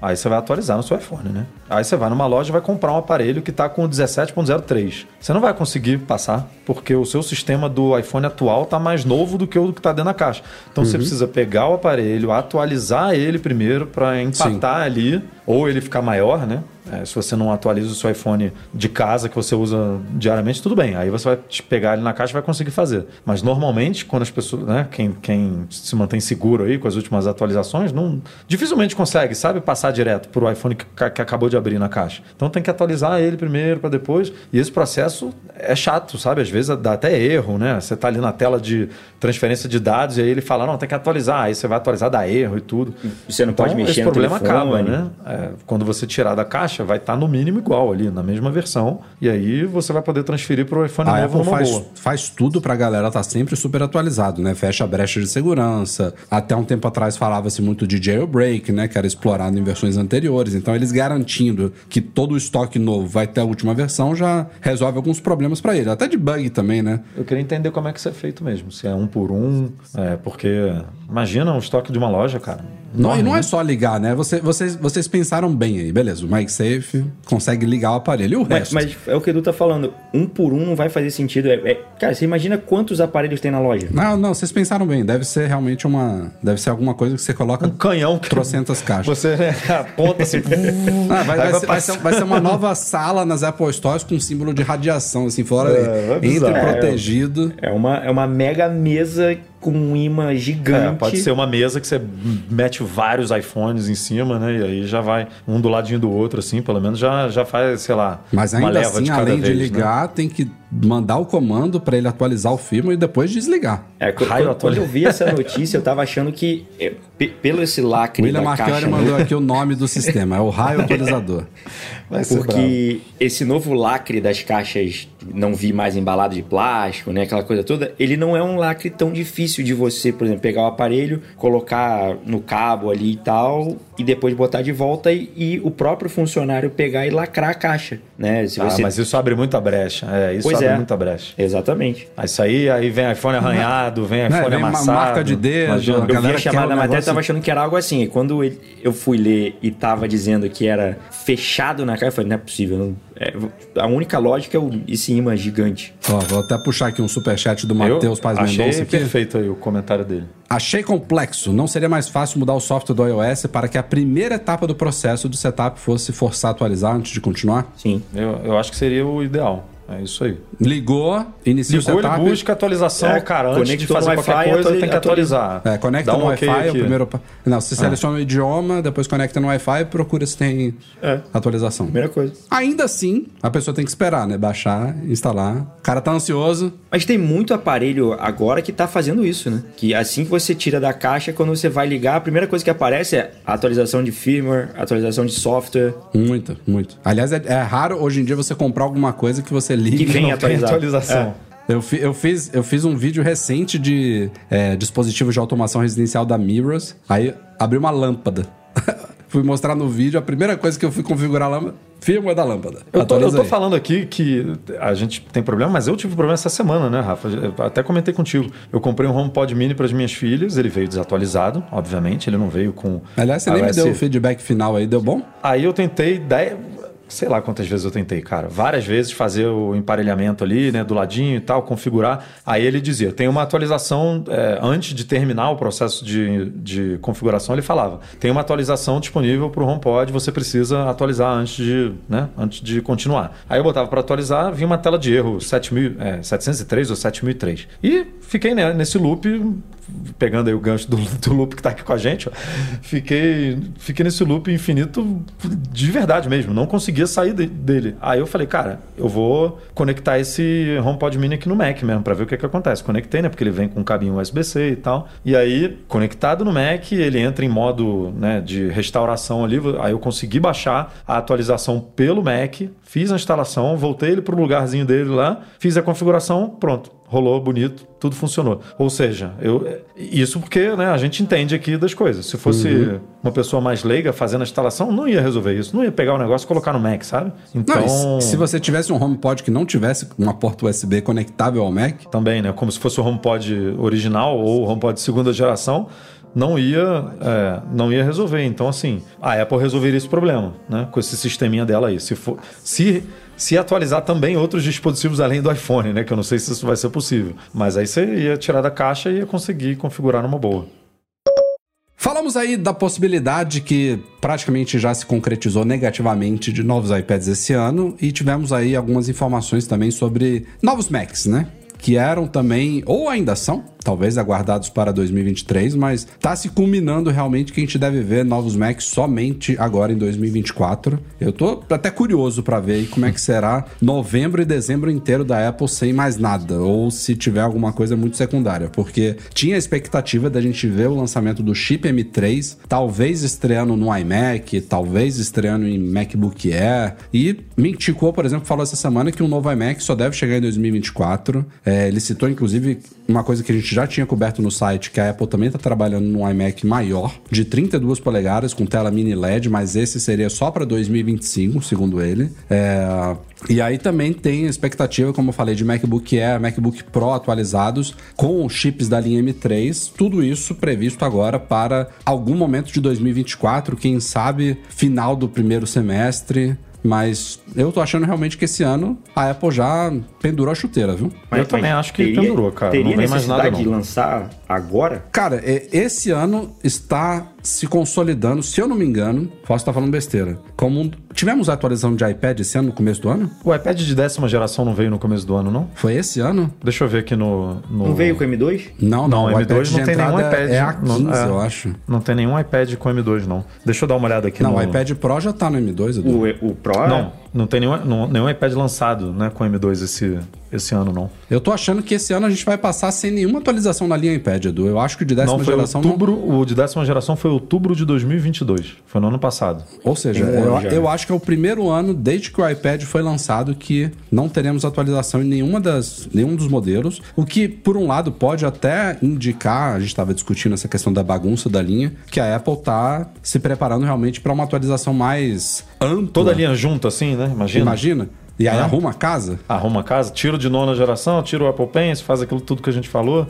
Aí você vai atualizar no seu iPhone, né? Aí você vai numa loja e vai comprar um aparelho que tá com o 17.03. Você não vai conseguir passar, porque o seu sistema do iPhone atual tá mais novo do que o que tá dentro da caixa. Então você precisa pegar o aparelho, atualizar ele primeiro para empatar ali, ou ele ficar maior, né? É, se você não atualiza o seu iPhone de casa que você usa diariamente, tudo bem. Aí você vai te pegar ele na caixa e vai conseguir fazer. Mas normalmente, quando as pessoas, né, quem, quem se mantém seguro aí com as últimas atualizações, não dificilmente consegue, sabe, passar direto pro iPhone que, que acabou de abrir na caixa. Então tem que atualizar ele primeiro para depois. E esse processo é chato, sabe? Às vezes dá até erro, né? Você tá ali na tela de transferência de dados e aí ele fala, não, tem que atualizar. Aí você vai atualizar, dá erro e tudo. Você não pode mexer esse no problema telefone. acaba, né? É, quando você tirar da caixa, vai estar no mínimo igual ali, na mesma versão. E aí você vai poder transferir para o iPhone A novo Apple faz, boa. faz tudo pra galera estar sempre super atualizado, né? Fecha a brecha de segurança. Até um tempo atrás falava-se muito de jailbreak, né? Que era explorado em versões anteriores. Então, eles garantindo que todo o estoque novo vai ter a última versão já resolve alguns problemas pra ele. Até de bug também, né? Eu queria entender como é que isso é feito mesmo. Se é um por um, é, porque imagina um estoque de uma loja, cara. Não, e não é né? só ligar, né? Você, vocês, vocês pensaram bem aí, beleza. O MagSafe consegue ligar o aparelho. E o Mas, resto? mas é o que o Edu tá falando. Um por um não vai fazer sentido. É- é- cara, você imagina quantos aparelhos tem na loja? Não, não, vocês pensaram bem. Deve ser realmente uma. Deve ser alguma coisa que você coloca Um canhão que trocentas caixas. você né, aponta assim. Ah, vai, Aí vai ser, vai, ser, vai ser uma nova sala nas Apple Stores com símbolo de radiação, assim, fora É, vai entre protegido. É uma, é uma mega mesa com um imã gigante. É, pode ser uma mesa que você mete vários iPhones em cima, né? E aí já vai um do ladinho do outro, assim, pelo menos já, já faz, sei lá, Mas uma ainda leva assim, de cada além de vez, né? ligar, tem que mandar o comando para ele atualizar o firmware e depois desligar. É, quando, Raio quando- eu vi essa notícia, eu tava achando que, é, pe- pelo esse lacre William da Marchiori caixa, mandou aqui o nome do sistema, é o raio atualizador. Vai porque esse novo lacre das caixas, não vi mais embalado de plástico, né, aquela coisa toda, ele não é um lacre tão difícil difícil de você, por exemplo, pegar o aparelho, colocar no cabo ali e tal, e depois botar de volta e, e o próprio funcionário pegar e lacrar a caixa, né? Se Ah, você... mas isso abre muita brecha. É, isso Pois abre é. muita brecha. Exatamente. Aí isso aí, aí vem iPhone arranhado, vem iPhone vem uma amassado. marca de dedo, Imagina. Eu vi a chamada um da matéria negócio- tava achando que era algo assim. E quando eu fui ler e tava dizendo que era fechado na caixa, eu falei, não é possível. não- é- a única lógica é o, esse imã gigante. Ó, vou até puxar aqui um superchat do Eu Matheus Paz achei Mendonça aqui. perfeito aí o comentário dele. Achei complexo. Não seria mais fácil mudar o software do iOS para que a primeira etapa do processo do setup fosse forçar a atualizar antes de continuar? Sim. Eu, eu acho que seria o ideal. É isso aí. Ligou, inicia Ligou, o ele setup. busca atualização, É, cara. Antes de fazer no qualquer Wi-Fi, coisa, ele atualiza- tem que atualizar. É, conecta Dá um no Wi-Fi, é o primeiro. Não, você seleciona o idioma, depois conecta no Wi-Fi e procura se tem É. atualização. Primeira coisa. Ainda assim, a pessoa tem que esperar, né? Baixar, instalar. O cara tá ansioso. Mas tem muito aparelho agora que tá fazendo isso, né? Que assim que você tira da caixa, quando você vai ligar, a primeira coisa que aparece é atualização de firmware, atualização de software. Muito, muito. Aliás, é, é raro hoje em dia você comprar alguma coisa que você liga Que vem Não tem atualizado. atualização. Eu, fi- eu fiz, eu fiz um vídeo recente de é, dispositivos de automação residencial da Mirrors. Aí abri uma lâmpada. fui mostrar no vídeo, a primeira coisa que eu fui configurar a lâmpada, firmware da lâmpada. Eu tô, eu tô falando aqui que a gente tem problema, mas eu tive problema essa semana, né, Rafa? Eu até comentei contigo. Eu comprei um HomePod Mini para as minhas filhas, ele veio desatualizado, obviamente, ele não veio com. Aliás, você nem me deu o feedback final aí, deu bom? Aí eu tentei, dez- sei lá quantas vezes eu tentei, cara. Várias vezes fazer o emparelhamento ali, né, do ladinho e tal, configurar. Aí ele dizia, tem uma atualização, é, antes de terminar o processo de, de configuração, ele falava, tem uma atualização disponível para o HomePod, você precisa atualizar antes de, né, antes de continuar. Aí eu botava para atualizar, vinha uma tela de erro 7000, é, 703 ou 7003. E fiquei né, nesse loop pegando aí o gancho do, do loop que tá aqui com a gente, ó, fiquei, fiquei nesse loop infinito de verdade mesmo, não conseguia sair de- dele. Aí eu falei, cara, eu vou conectar esse HomePod Mini aqui no Mac mesmo, pra ver o que que acontece. Conectei, né, porque ele vem com um cabinho USB-C e tal. E aí, conectado no Mac, ele entra em modo, né, de restauração ali, aí eu consegui baixar a atualização pelo Mac, fiz a instalação, voltei ele pro lugarzinho dele lá, fiz a configuração, pronto rolou bonito, tudo funcionou. Ou seja, eu, isso porque né, a gente entende aqui das coisas. Se fosse Uhum. uma pessoa mais leiga fazendo a instalação, não ia resolver isso. Não ia pegar o negócio e colocar no Mac, sabe? Então, Não, se- se você tivesse um HomePod que não tivesse uma porta USB conectável ao Mac, também, né? Como se fosse o HomePod original ou o HomePod de segunda geração, não ia, é, não ia resolver. Então, assim, a Apple resolveria esse problema, né? Com esse sisteminha dela aí. Se, for, se, se atualizar também outros dispositivos além do iPhone, né? Que eu não sei se isso vai ser possível. Mas aí você ia tirar da caixa e ia conseguir configurar numa boa. Falamos aí da possibilidade que praticamente já se concretizou negativamente de novos iPads esse ano e tivemos aí algumas informações também sobre novos Macs, né? Que eram também, ou ainda são, talvez aguardados para 2023, mas tá se culminando realmente que a gente deve ver novos Macs somente agora em 2024. Eu tô até curioso para ver como é que será novembro e dezembro inteiro da Apple sem mais nada, ou se tiver alguma coisa muito secundária, porque tinha a expectativa da gente ver o lançamento do chip M3, talvez estreando no iMac, talvez estreando em MacBook Air, e Mintico, por exemplo, falou essa semana que um novo iMac só deve chegar em 2024. É, ele citou, inclusive, uma coisa que a gente já tinha coberto no site, que a Apple também está trabalhando num iMac maior, de 32 polegadas, com tela mini LED, mas esse seria só para 2025, segundo ele. É, e aí também tem expectativa, como eu falei, de MacBook Air, MacBook Pro atualizados, com chips da linha M3, tudo isso previsto agora para algum momento de 2024, quem sabe final do primeiro semestre. Mas eu tô achando realmente que esse ano a Apple já pendurou a chuteira, viu? Eu também acho que pendurou, cara. Teria Não vem mais necessidade nada, não. de lançar agora? Cara, é, esse ano está se consolidando, se eu não me engano, posso estar falando besteira. Como um- tivemos a atualização de iPad esse ano, no começo do ano? O iPad de décima geração não veio no começo do ano, não? Foi esse ano? Deixa eu ver aqui no. no... Não veio com o M2? Não, não. Não, o M2 iPad de não tem nenhum iPad. É a 15, não, é. eu acho. Não tem nenhum iPad com M2, não. Deixa eu dar uma olhada aqui Não, no. o iPad Pro já tá no M2, Edu. O, o Pro? Não, não tem nenhum, não- nenhum iPad lançado né, com M2 esse, esse ano, não. Eu tô achando que esse ano a gente vai passar sem nenhuma atualização na linha iPad, Edu. Eu acho que o de décima Não, foi geração outubro, o de décima geração foi outubro de 2022. Foi no ano passado. não. Ou seja, um eu, eu acho que é o primeiro ano desde que o iPad foi lançado que não teremos atualização em nenhuma das, nenhum dos modelos. O que, por um lado, pode até indicar, a gente estava discutindo essa questão da bagunça da linha, que a Apple tá se preparando realmente para uma atualização mais ampla. Toda a linha junto, assim, né? Imagina. Imagina? E aí Ah. arruma a casa? Arruma a casa, tira o de nona geração, tira o Apple Pencil, faz aquilo tudo que a gente falou.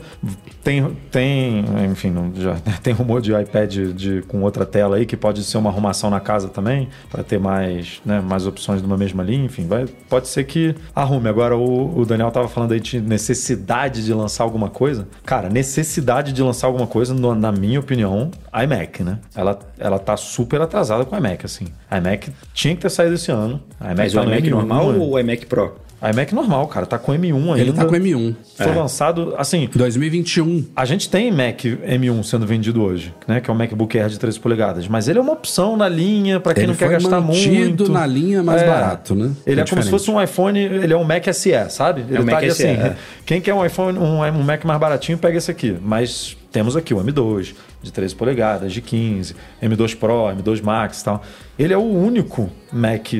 Tem, tem enfim, já tem rumor de iPad de, com outra tela aí, que pode ser uma arrumação na casa também, para ter mais, né, mais opções de uma mesma linha. Enfim, vai, pode ser que arrume. Agora, o, o Daniel tava falando aí de necessidade de lançar alguma coisa. Cara, necessidade de lançar alguma coisa, no- na minha opinião, iMac, né? Ela, ela tá super atrasada com o iMac, assim. A iMac tinha que ter saído esse ano. A iMac Mas tá no iMac M1, normal né? Ou o iMac Pro? iMac normal, cara, tá com M1 ainda. Ele tá com M1. Foi lançado, assim, 2021. a gente tem Mac M1 sendo vendido hoje, né? Que é o MacBook Air de 13 polegadas. Mas ele é uma opção na linha para quem Ele não quer foi gastar mantido muito. na linha mais barato, né? Ele é, É como se fosse um iPhone, ele é um Mac SE, sabe? Ele um tá Mac ali SE, assim. é. Quem quer um iPhone, um, um Mac mais baratinho, pega esse aqui. Mas temos aqui o M2 de 13 polegadas, de 15, M2 Pro, M2 Max e tal. Ele é o único Mac,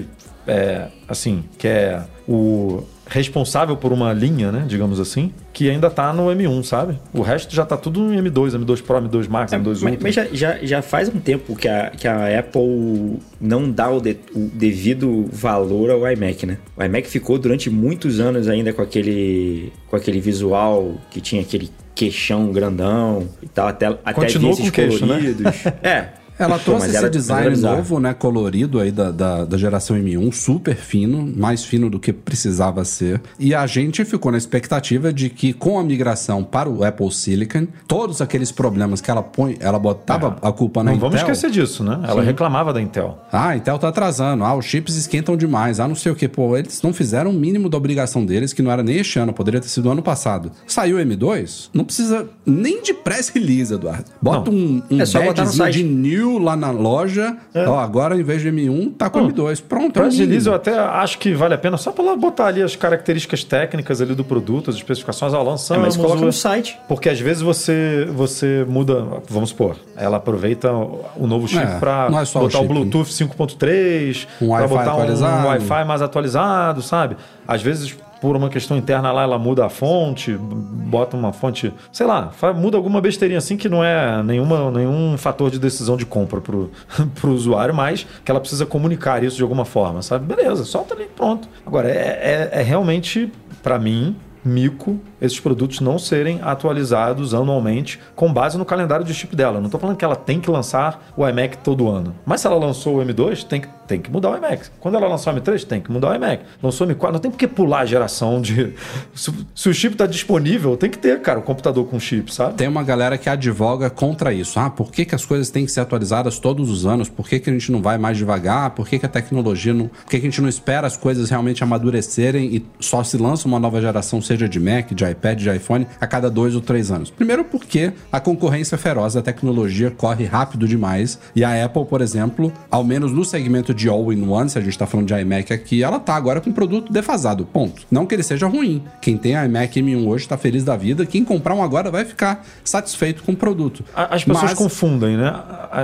é, assim, que é o responsável por uma linha, né, digamos assim, que ainda tá no M1, sabe? O resto já tá tudo no M2, M2 Pro, M2 Max, É, M2 mas Ultra. mas já, já, já faz um tempo que a, que a Apple não dá o, de- o devido valor ao iMac, né? O iMac ficou durante muitos anos ainda com aquele, com aquele visual que tinha aquele queixão grandão e tal, até, até Continuou esses com queixo, né? coloridos. é. Ela Pô, trouxe esse design novo, né? Colorido aí da, da, da geração M1, super fino, mais fino do que precisava ser. E a gente ficou na expectativa de que com a migração para o Apple Silicon, todos aqueles problemas que ela põe, ela botava a culpa na Não Intel. vamos esquecer disso, né? Ela reclamava da Intel. Ah, a Intel tá atrasando. Ah, os chips esquentam demais. Ah, não sei o que. Pô, eles não fizeram o mínimo da obrigação deles, que não era nem este ano, poderia ter sido ano passado. Saiu o M2, não precisa nem de press release, Eduardo. Bota Não. um, um É só botar no site. de new lá na loja. Ó, agora em vez de M1, tá com Não. M2. Pronto, é o release eu até acho que vale a pena só para botar ali as características técnicas ali do produto, as especificações, ó, É, lançamos. mas coloca o- no site. Porque às vezes você, você muda, vamos supor, ela aproveita o novo chip É, para é o botar o, chip. Bluetooth 5.3, Um para Wi-Fi botar atualizado. um Wi-Fi mais atualizado, sabe? Às vezes por uma questão interna lá, ela muda a fonte, bota uma fonte, sei lá, muda alguma besteirinha assim que não é nenhuma, nenhum fator de decisão de compra pro, pro usuário, mas que ela precisa comunicar isso de alguma forma, sabe? Beleza, solta ali, pronto. Agora, é, é, é realmente, para mim, mico esses produtos não serem atualizados anualmente com base no calendário de chip dela. Não estou falando que ela tem que lançar o iMac todo ano. Mas se ela lançou o M2, tem que, tem que mudar o iMac. Quando ela lançou o M3, tem que mudar o iMac. Lançou o M4, não tem por que pular a geração de. Se, se o chip está disponível, tem que ter, cara, o computador com chip, sabe? Tem uma galera que advoga contra isso. Ah, por que, que as coisas têm que ser atualizadas todos os anos? Por que, que a gente não vai mais devagar? Por que, que a tecnologia não. Por que, que a gente não espera as coisas realmente amadurecerem e só se lança uma nova geração, seja de Mac, de iPad, de iPhone, a cada dois ou três anos? Primeiro, porque a concorrência feroz, a tecnologia corre rápido demais. E a Apple, por exemplo, ao menos no segmento de all-in-one, se a gente tá falando de iMac aqui, ela tá agora com produto defasado. Ponto. Não que ele seja ruim. Quem tem iMac M1 hoje tá feliz da vida. Quem comprar um agora vai ficar satisfeito com o produto. As pessoas Mas- confundem, né?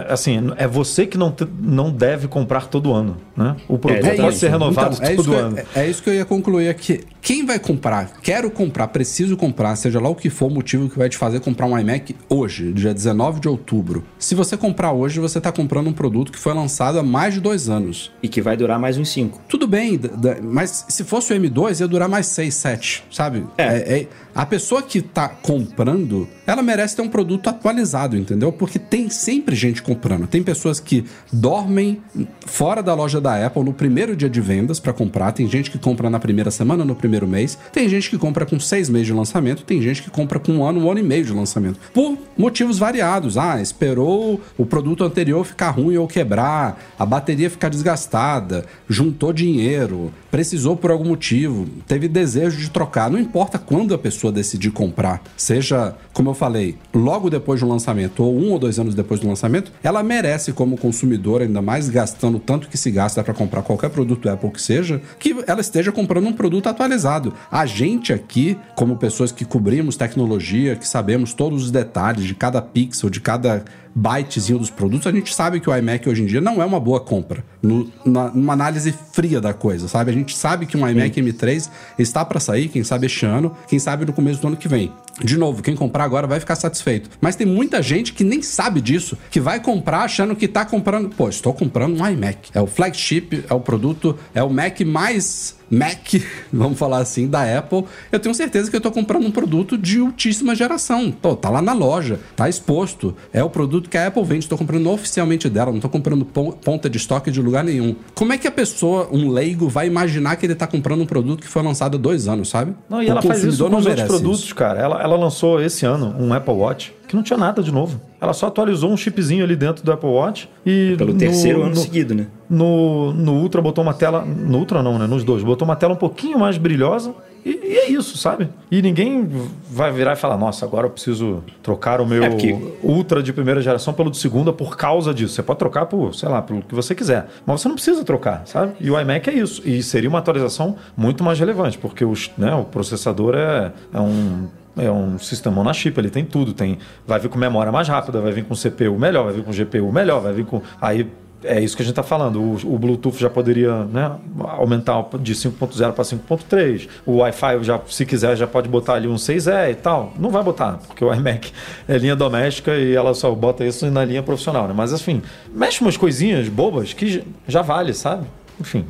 Assim, é você que não, te- não deve comprar todo ano, né? O produto É, pode exatamente. ser renovado Então, é todo eu- ano. é isso que eu ia concluir aqui. Quem vai comprar, quero comprar, preciso comprar, seja lá o que for o motivo que vai te fazer comprar um iMac hoje, dia 19 de outubro. Se você comprar hoje, você está comprando um produto que foi lançado há mais de dois anos. E que vai durar mais uns 5. Tudo bem, mas se fosse o M2, ia durar mais 6, 7, sabe? É. É- é- a pessoa que tá comprando, ela merece ter um produto atualizado, entendeu? Porque tem sempre gente comprando. Tem pessoas que dormem fora da loja da Apple no primeiro dia de vendas para comprar. Tem gente que compra na primeira semana, no primeiro mês. Tem gente que compra com seis meses de lançamento. Tem gente que compra com um ano, um ano e meio de lançamento. Por motivos variados. Ah, esperou o produto anterior ficar ruim ou quebrar, a bateria ficar desgastada, juntou dinheiro, precisou por algum motivo, teve desejo de trocar. Não importa quando a pessoa decidir comprar, seja, como eu falei, logo depois do lançamento ou um ou dois anos depois do lançamento, ela merece, como consumidor, ainda mais gastando tanto que se gasta para comprar qualquer produto Apple que seja, que ela esteja comprando um produto atualizado. A gente aqui, como pessoas que cobrimos tecnologia, que sabemos todos os detalhes de cada pixel, de cada bytezinho dos produtos, a gente sabe que o iMac hoje em dia não é uma boa compra. No, na, numa análise fria da coisa, sabe? A gente sabe que um iMac M3 está para sair, quem sabe este ano, quem sabe no começo do ano que vem. De novo, quem comprar agora vai ficar satisfeito. Mas tem muita gente que nem sabe disso, que vai comprar achando que tá comprando. Pô, estou comprando um iMac. É o flagship, é o produto, é o Mac mais Mac, vamos falar assim, da Apple, eu tenho certeza que eu tô comprando um produto de altíssima geração. Pô, tá lá na loja, tá exposto. É o produto que a Apple vende, estou comprando oficialmente dela, não tô comprando ponta de estoque de lugar nenhum. Como é que a pessoa, um leigo, vai imaginar que ele tá comprando um produto que foi lançado há dois anos, sabe? Não, e o ela faz isso com os outros produtos, isso. cara. Ela, ela lançou esse ano um Apple Watch que não tinha nada de novo. Ela só atualizou um chipzinho ali dentro do Apple Watch e. Pelo no, terceiro ano no, seguido, né? No, no Ultra botou uma tela. No Ultra não, né? Nos dois. Botou uma tela um pouquinho mais brilhosa. E, e é isso, sabe? E ninguém vai virar e falar: nossa, agora eu preciso trocar o meu é porque... Ultra de primeira geração pelo de segunda por causa disso. Você pode trocar por, sei lá, pelo que você quiser. Mas você não precisa trocar, sabe? E o iMac é isso. E seria uma atualização muito mais relevante, porque os, né, o processador é, é um é um sistema na chip, ele tem tudo, tem, vai vir com memória mais rápida, vai vir com CPU melhor, vai vir com GPU melhor, vai vir com aí é isso que a gente está falando. O, o, Bluetooth já poderia né, aumentar de 5.0 para 5.3. O Wi-Fi, já, se quiser, já pode botar ali um 6E e tal. Não vai botar, porque o iMac é linha doméstica e ela só bota isso na linha profissional. Né? Mas, assim, mexe umas coisinhas bobas que já vale, sabe? Enfim,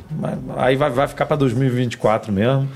aí vai, vai ficar para 2024 mesmo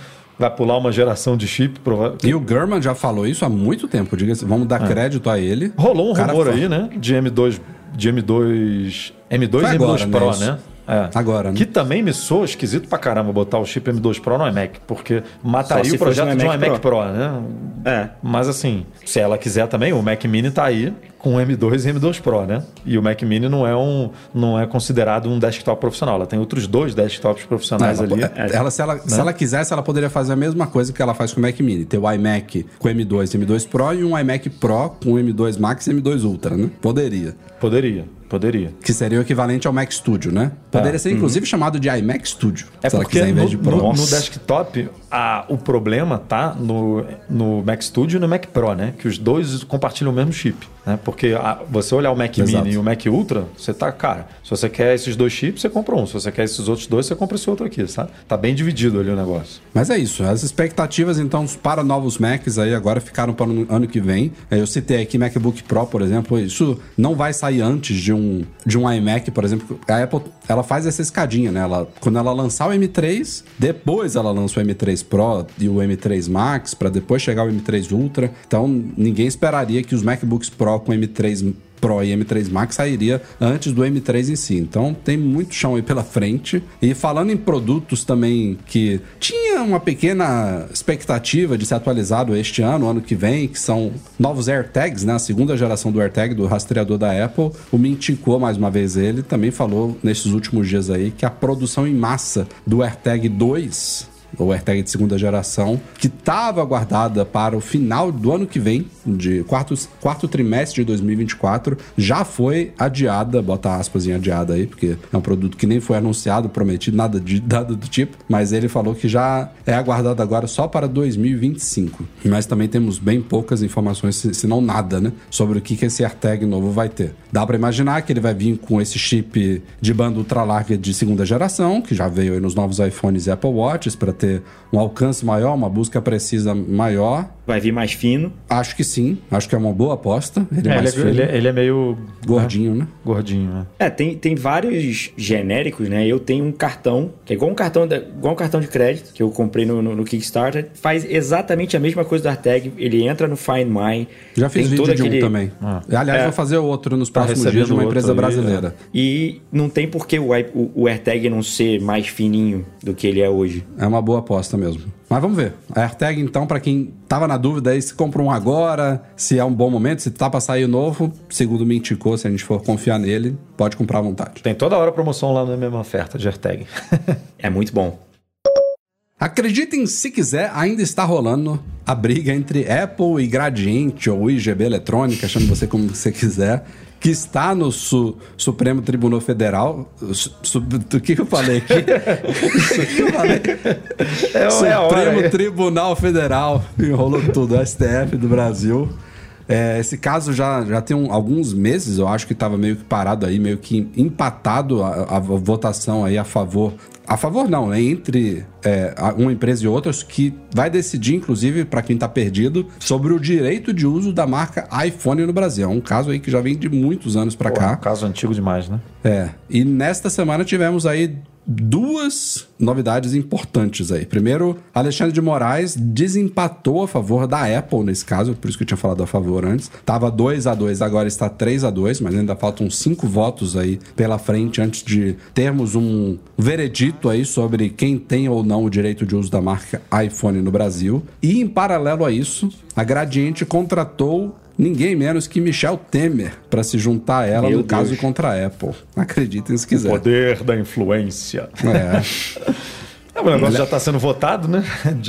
vai pular uma geração de chip. Prova... E o German já falou isso há muito tempo, diga-se. Vamos dar é. crédito a ele. Rolou um rumor aí, né? De M2, de M2, M2 e M2 Pro, né? né? É. Agora, né? Que também me soa esquisito pra caramba botar o chip M2 Pro no iMac, porque mataria o projeto de um iMac Pro. Pro, né? É. Mas assim, se ela quiser também, o Mac Mini tá aí com o M2 e M2 Pro, né? E o Mac Mini não é um não é considerado um desktop profissional. Ela tem outros dois desktops profissionais ela, ali. É, ela, se, ela, né? se ela quisesse, ela poderia fazer a mesma coisa que ela faz com o Mac Mini. Ter o iMac com M2 e M2 Pro e um iMac Pro com M2 Max e M2 Ultra, né? Poderia. Poderia. Poderia. Que seria o equivalente ao Mac Studio, né? Poderia é. ser, inclusive, uhum. chamado de iMac Studio. É porque quiser, no, de no, no, desktop, a, o problema tá no, no Mac Studio e no Mac Pro, né? Que os dois compartilham o mesmo chip. Né? Porque a, você olhar o Mac Exato. Mini e o Mac Ultra, você tá, cara, se você quer esses dois chips, você compra um. Se você quer esses outros dois, você compra esse outro aqui, sabe? Tá bem dividido ali o negócio. Mas é isso. As expectativas, então, para novos Macs aí agora ficaram para o ano que vem. É, eu citei aqui MacBook Pro, por exemplo. Isso não vai sair antes de um, de um iMac, por exemplo. A Apple, ela faz essa escadinha, né? Ela, quando ela lançar o M3, depois ela lança o M3 Pro e o M3 Max, para depois chegar o M3 Ultra. Então, ninguém esperaria que os MacBooks Pro com M3 Pro e M3 Max sairia antes do M3 em si. Então tem muito chão aí pela frente. E falando em produtos também que tinha uma pequena expectativa de ser atualizado este ano, ano que vem, que são novos AirTags, né? A segunda geração do AirTag do rastreador da Apple. O Minticou, mais uma vez ele, também falou nesses últimos dias aí que a produção em massa do AirTag 2 ou AirTag de segunda geração, que estava aguardada para o final do ano que vem, de quarto, quarto trimestre de 2024, já foi adiada, bota aspas em adiada aí, porque é um produto que nem foi anunciado, prometido, nada, de, nada do tipo, mas ele falou que já é aguardado agora só para 2025. Mas também temos bem poucas informações, se não nada, né, sobre o que, que esse AirTag novo vai ter. Dá para imaginar que ele vai vir com esse chip de banda ultra larga de segunda geração, que já veio nos novos iPhones e Apple Watches, para ter um alcance maior, uma busca precisa maior. Vai vir mais fino? Acho que sim. Acho que é uma boa aposta. Ele é, é mais ele, fino. Ele, é, ele, é meio... Gordinho, né? Gordinho, né? É, tem, tem vários genéricos, né? Eu tenho um cartão, que é igual um cartão de, igual um cartão de crédito, que eu comprei no, no, no Kickstarter. Faz exatamente a mesma coisa do AirTag. Ele entra no Find My. Já fiz vídeo de aquele... um também. Ah. Aliás, é. vou fazer outro nos tá próximos dias de uma empresa brasileira. Aí, é. E não tem por que o, o, o AirTag não ser mais fininho do que ele é hoje. É uma boa aposta mesmo. Mas vamos ver. A AirTag, então, para quem tava na dúvida aí se compra um agora, se é um bom momento, se tá pra sair o novo. Segundo me indicou, se a gente for confiar nele, pode comprar à vontade. Tem toda hora promoção lá na mesma oferta de AirTag. É muito bom. Acreditem se quiser, ainda está rolando a briga entre Apple e Gradiente ou IGB Eletrônica, chame você como você quiser, que está no Su- Supremo Tribunal Federal. O que, que eu falei aqui? que eu falei? É, Supremo Tribunal Federal, enrolou tudo, STF do Brasil. É, esse caso já, já tem um- alguns meses, eu acho que estava meio que parado aí, meio que empatado a, a votação aí a favor. A favor não, né? Entre é, uma empresa e outras, que vai decidir, inclusive, para quem tá perdido, sobre o direito de uso da marca iPhone no Brasil. É um caso aí que já vem de muitos anos para cá. um caso antigo demais, né? É, e nesta semana tivemos aí duas novidades importantes aí. Primeiro, Alexandre de Moraes desempatou a favor da Apple nesse caso, por isso que eu tinha falado a favor antes. Tava 2 a 2 agora está 3 a 2 mas ainda faltam cinco votos aí pela frente antes de termos um veredito aí sobre quem tem ou não o direito de uso da marca iPhone no Brasil. E em paralelo a isso, a Gradiente contratou ninguém menos que Michel Temer para se juntar a ela Meu no caso Deus. contra a Apple. Acreditem se quiser. Poder da influência. É. É, o negócio já está sendo votado, né?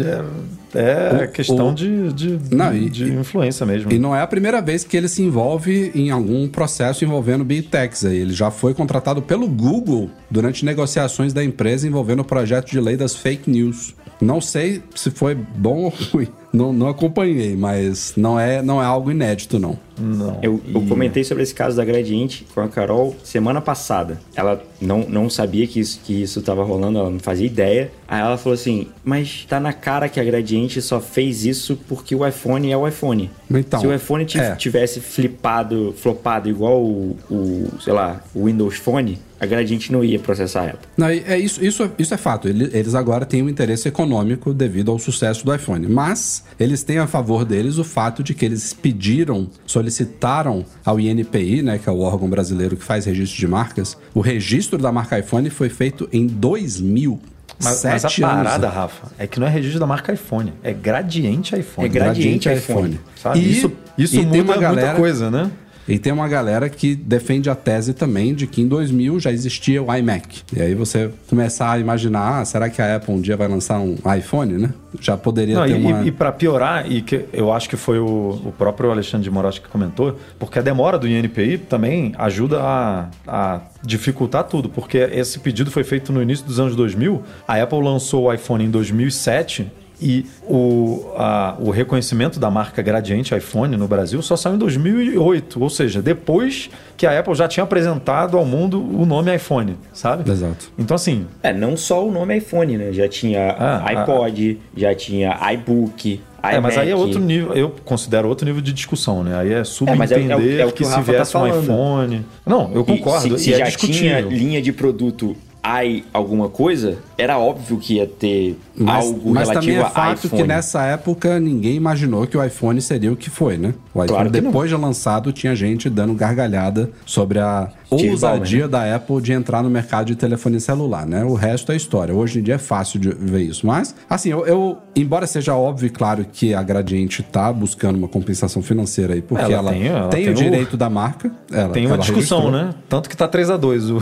É O- questão o- de, de, Não, e- de influência mesmo. E não é a primeira vez que ele se envolve em algum processo envolvendo Big Techs. aí. Ele já foi contratado pelo Google durante negociações da empresa envolvendo o projeto de lei das fake news. Não sei se foi bom ou ruim. Não, não acompanhei, mas não é, não é algo inédito, não. Não. Eu, eu E- comentei sobre esse caso da Gradiente com a Carol semana passada. Ela não, não sabia que isso que isso estava rolando, ela não fazia ideia. Aí ela falou assim: Mas tá na cara que a Gradiente só fez isso porque o iPhone é o iPhone. Então, Se o iPhone é. tivesse flipado, flopado igual o, o, sei lá, o Windows Phone, a Gradiente não ia processar a Apple. Não, é isso, isso, isso é fato. Ele- Eles agora têm um interesse econômico devido ao sucesso do iPhone. Mas eles têm a favor deles o fato de que eles pediram, solicitaram ao INPI, né, que é o órgão brasileiro que faz registro de marcas, o registro da marca iPhone foi feito em 2000. Mas, mas a sete anos parada, Rafa, é que não é registro da marca iPhone, é gradiente iPhone. É gradiente iPhone. Sabe? E- isso isso e tem muda uma galera- muita coisa, né? E tem uma galera que defende a tese também de que em 2000 já existia o iMac. E aí você começar a imaginar, ah, será que a Apple um dia vai lançar um iPhone, né? Já poderia Não, ter e, uma... e para piorar, e que eu acho que foi o, o próprio Alexandre de Moraes que comentou, porque a demora do INPI também ajuda a, a dificultar tudo, porque esse pedido foi feito no início dos anos 2000, a Apple lançou o iPhone em 2007 e o, a- o reconhecimento da marca Gradiente iPhone no Brasil só saiu em 2008, ou seja, depois que a Apple já tinha apresentado ao mundo o nome iPhone, sabe? Exato. Então assim, É, não só o nome iPhone, né? Já tinha Ah, iPod, já tinha iBook, É, mas aí é iMac. outro nível, eu considero outro nível de discussão, né? Aí é É, subentender mas é- é o- é o que que, o se tá viesse um falando. iPhone. Não, eu E concordo. Se, e se é já discutível. tinha linha de produto i alguma coisa, era óbvio que ia ter Mas, algo mas também relativo é a fato iPhone. que nessa época ninguém imaginou que o iPhone seria o que foi, né? O iPhone, Claro que não. depois de lançado, tinha gente dando gargalhada sobre a Steve ousadia Ballmer, da Apple de entrar no mercado de telefonia celular, né? O resto é história. Hoje em dia é fácil de ver isso. Mas, assim, eu, eu- embora seja óbvio e claro que a Gradiente tá buscando uma compensação financeira aí, porque Ela ela, tem- ela tem, tem o o- direito da marca. Ela, Tem uma ela discussão, registrou. né? Tanto que tá 3 a 2 o,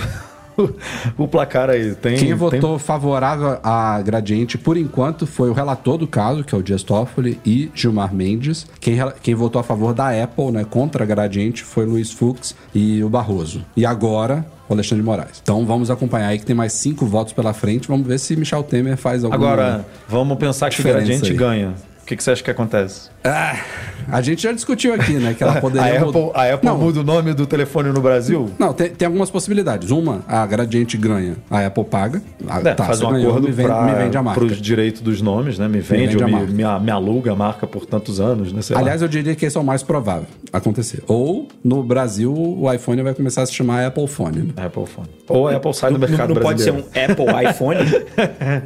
o placar aí. Tem, Quem tem- votou favorável à Gradiente, por enquanto, foi o relator do caso, que é o Dias Toffoli, e Gilmar Mendes. Quem, quem votou a favor da Apple, né, contra a Gradiente, foi Luiz Fux e o Barroso. E agora, o Alexandre de Moraes. Então vamos acompanhar aí que tem mais cinco votos pela frente. Vamos ver se Michel Temer faz alguma... Agora, vamos pensar que o Gradiente aí. ganha. O que, que você acha que acontece? Ah, a gente já discutiu aqui, né, que ela poderia... a mudar- Apple, a Apple Não, muda o nome do telefone no Brasil? Não, tem, tem algumas possibilidades. Uma, a Gradiente ganha, a Apple paga. Ah, É, tá, faz um ganhou, acordo me vende, pra, me vende a marca. pros direitos dos nomes, né? Me vende, vende ou a me, marca. me, me aluga a marca por tantos anos, né? Sei lá. Aliás, eu diria que esse é o mais provável acontecer. Ou, no Brasil, o iPhone vai começar a se chamar Apple Phone. né? Apple Phone. Ou a Apple sai do Não, mercado não pode ser brasileiro. um Apple iPhone?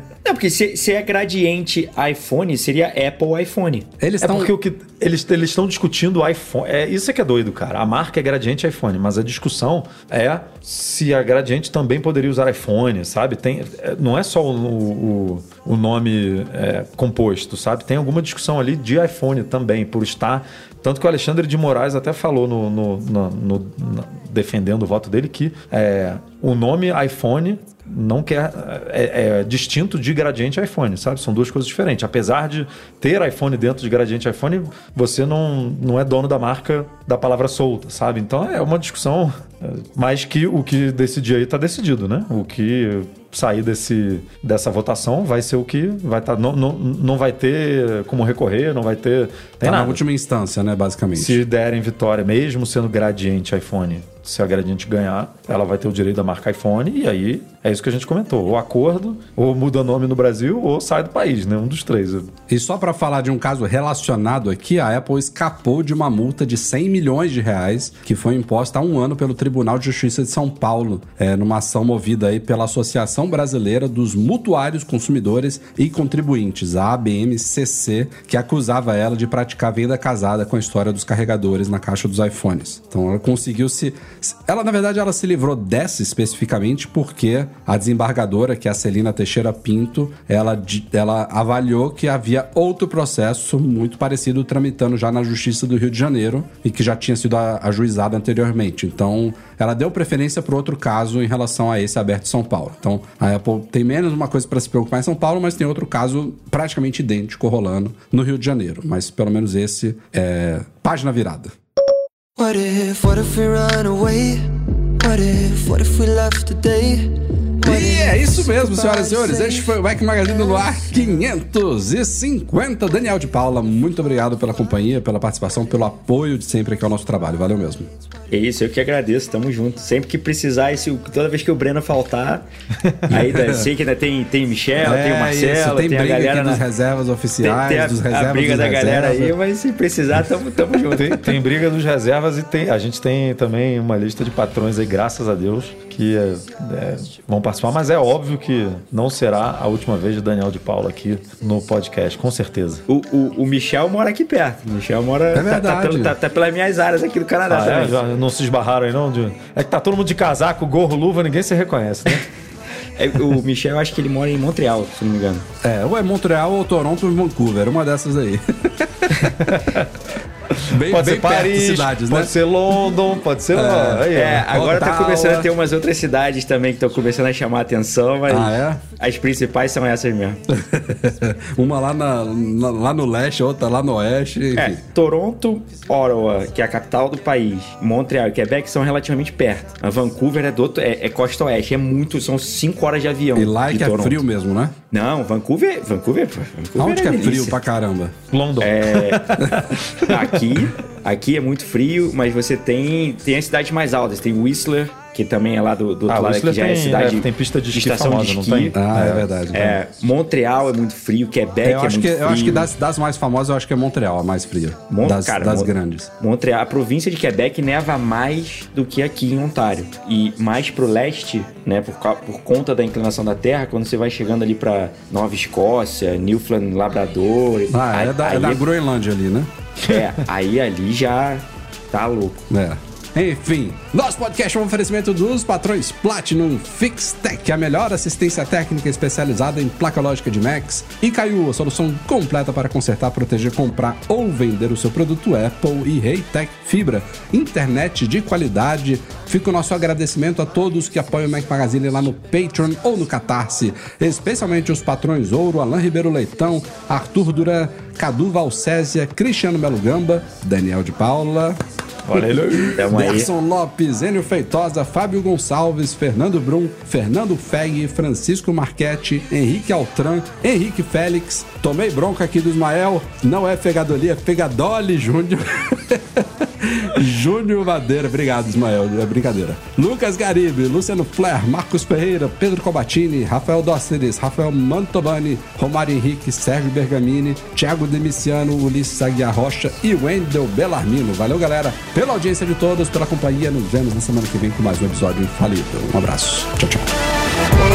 não, porque se, se é gradiente iPhone, seria Apple iPhone. Eles É estão... porque o que eles eles estão discutindo o iPhone. É isso é que é doido, cara. A marca é Gradiente iPhone, mas a discussão é se a Gradiente também poderia usar iPhone, sabe? Tem, é, não é só o, o- o nome é, composto, sabe? Tem alguma discussão ali de iPhone também, por estar. Tanto que o Alexandre de Moraes até falou no, no- no- no- defendendo o voto dele que é, o nome iPhone não quer é, é distinto de gradiente iPhone, sabe? São duas coisas diferentes. Apesar de ter iPhone dentro de gradiente iPhone, você não, não é dono da marca da palavra solta, sabe? Então é uma discussão, é, mas que o que decidir aí está decidido, né? O que sair desse, dessa votação vai ser o que vai estar. não, não, não vai ter como recorrer, não vai ter. Tem Tá na última instância, né, basicamente. Se derem vitória, mesmo sendo gradiente iPhone, se a gradiente ganhar, ela vai ter o direito da marca iPhone, e aí é isso que a gente comentou: ou acordo, ou muda nome no Brasil, ou sai do país, né? Um dos três. E só pra falar de um caso relacionado aqui, a Apple escapou de uma multa de 100 milhões de reais que foi imposta há um ano pelo Tribunal de Justiça de São Paulo, é, numa ação movida aí pela Associação Brasileira dos Mutuários Consumidores e Contribuintes, a ABMCC, que acusava ela de praticar venda casada com a história dos carregadores na caixa dos iPhones. Então ela conseguiu se. Ela, na verdade, ela se livrou dessa especificamente porque a desembargadora, que é a Celina Teixeira Pinto, ela, ela avaliou que havia outro processo muito parecido tramitando já na Justiça do Rio de Janeiro e que já tinha sido ajuizado anteriormente. Então, ela deu preferência para outro caso em relação a esse aberto em São Paulo. Então, a Apple tem menos uma coisa para se preocupar em São Paulo, mas tem outro caso praticamente idêntico rolando no Rio de Janeiro. Mas pelo menos esse é página virada. What if, what if we run away? What if, what if we left today? E é isso mesmo, senhoras e senhores. Este foi o Mac Magazine no ar 550. Daniel de Paula, muito obrigado pela companhia, pela participação, pelo apoio de sempre aqui ao nosso trabalho. Valeu mesmo. É isso, eu que agradeço, tamo junto. Sempre que precisar, esse, toda vez que o Breno faltar, aí né, sei que ainda tem, tem Michel, tem o Marcelo, É isso, tem, tem, a briga galera aqui dos na. reservas Tem, oficiais, tem a, dos a reservas briga dos da galera reservas. aí, mas se precisar, tamo, tamo junto. Tem, tem briga dos reservas e tem, a gente tem também uma lista de patrões aí, graças a Deus, que é, é, vão participar. Mas é óbvio que não será a última vez de Daniel de Paula aqui no podcast, com certeza. O, o, o Michel mora aqui perto. O Michel mora. tá- Tá, verdade. pelo- tá- tá pelas minhas áreas aqui do Canadá Ah, é? Já não se esbarraram aí não? De- É que tá todo mundo de casaco, gorro, luva, ninguém se reconhece, né? É, o Michel, eu acho que ele mora em Montreal, se não me engano. É, ou é Montreal ou Toronto ou Vancouver, uma dessas aí. bem, Pode bem ser Paris, cidades, né? pode ser London, pode ser... aí, É, agora tá começando a ter umas outras cidades também que estão começando a chamar a atenção, mas Ah, as principais são essas mesmo. uma lá, na, na- lá no leste, outra lá no oeste, enfim. É, Toronto, Ottawa, que é a capital do país, Montreal e Quebec são relativamente perto. A Vancouver é, do outro, é, é costa oeste, é muito, são 5 horas de avião. E lá é que é Toronto. frio mesmo, né? Não, Vancouver, Vancouver, Vancouver Aonde que é delícia. frio pra caramba? London. É, aqui, aqui é muito frio, mas você tem, tem as cidades mais altas. Tem Whistler, que também é lá do, do outro Ah, lado, Whistler que já é tem- cidade. é, tem pista de esqui estação famosa, de não esqui. tem? Ah, é, verdade. É, Montreal é muito frio, Quebec eu é acho muito que, frio. eu acho que das, das mais famosas, eu acho que é Montreal, a mais fria. Mon- das cara, das Mon- grandes. Montreal, a província de Quebec neva mais do que aqui em Ontário. E mais pro leste, né, por, por conta da inclinação da terra, quando você vai chegando ali pra Nova Escócia, Newfoundland, Labrador. Ah, é aí- da, é aí da Groenlândia ali, né? É, aí ali já tá louco. É. Enfim, nosso podcast é um oferecimento dos patrões Platinum FixTech, a melhor assistência técnica especializada em placa lógica de Macs, e Caiu, a solução completa para consertar, proteger, comprar ou vender o seu produto Apple e Reitec Fibra, internet de qualidade. Fica o nosso agradecimento a todos que apoiam o Mac Magazine lá no Patreon ou no Catarse, especialmente os patrões Ouro, Alain Ribeiro Leitão, Arthur Duran, Cadu Valcésia, Cristiano Melo Gamba, Daniel de Paula. Olha ele. Tamo aí. Derson Lopes, Enio Feitosa, Fábio Gonçalves, Fernando Brum, Fernando Feg, Francisco Marchetti, Henrique Altran, Henrique Félix. Tomei bronca aqui do Ismael. Não é Fegadoli, é Fegadoli Júnior. Júnior Madeira, obrigado Ismael, é brincadeira. Lucas Garibe, Luciano Flair, Marcos Ferreira, Pedro Cobatini, Rafael Dóceres, Rafael Mantovani, Romário Henrique, Sérgio Bergamini, Thiago Demiciano, Ulisses Aguiar Rocha e Wendel Belarmino. Valeu, galera, pela audiência de todos, pela companhia. Nos vemos na semana que vem com mais um episódio falido. Um abraço. Tchau, tchau.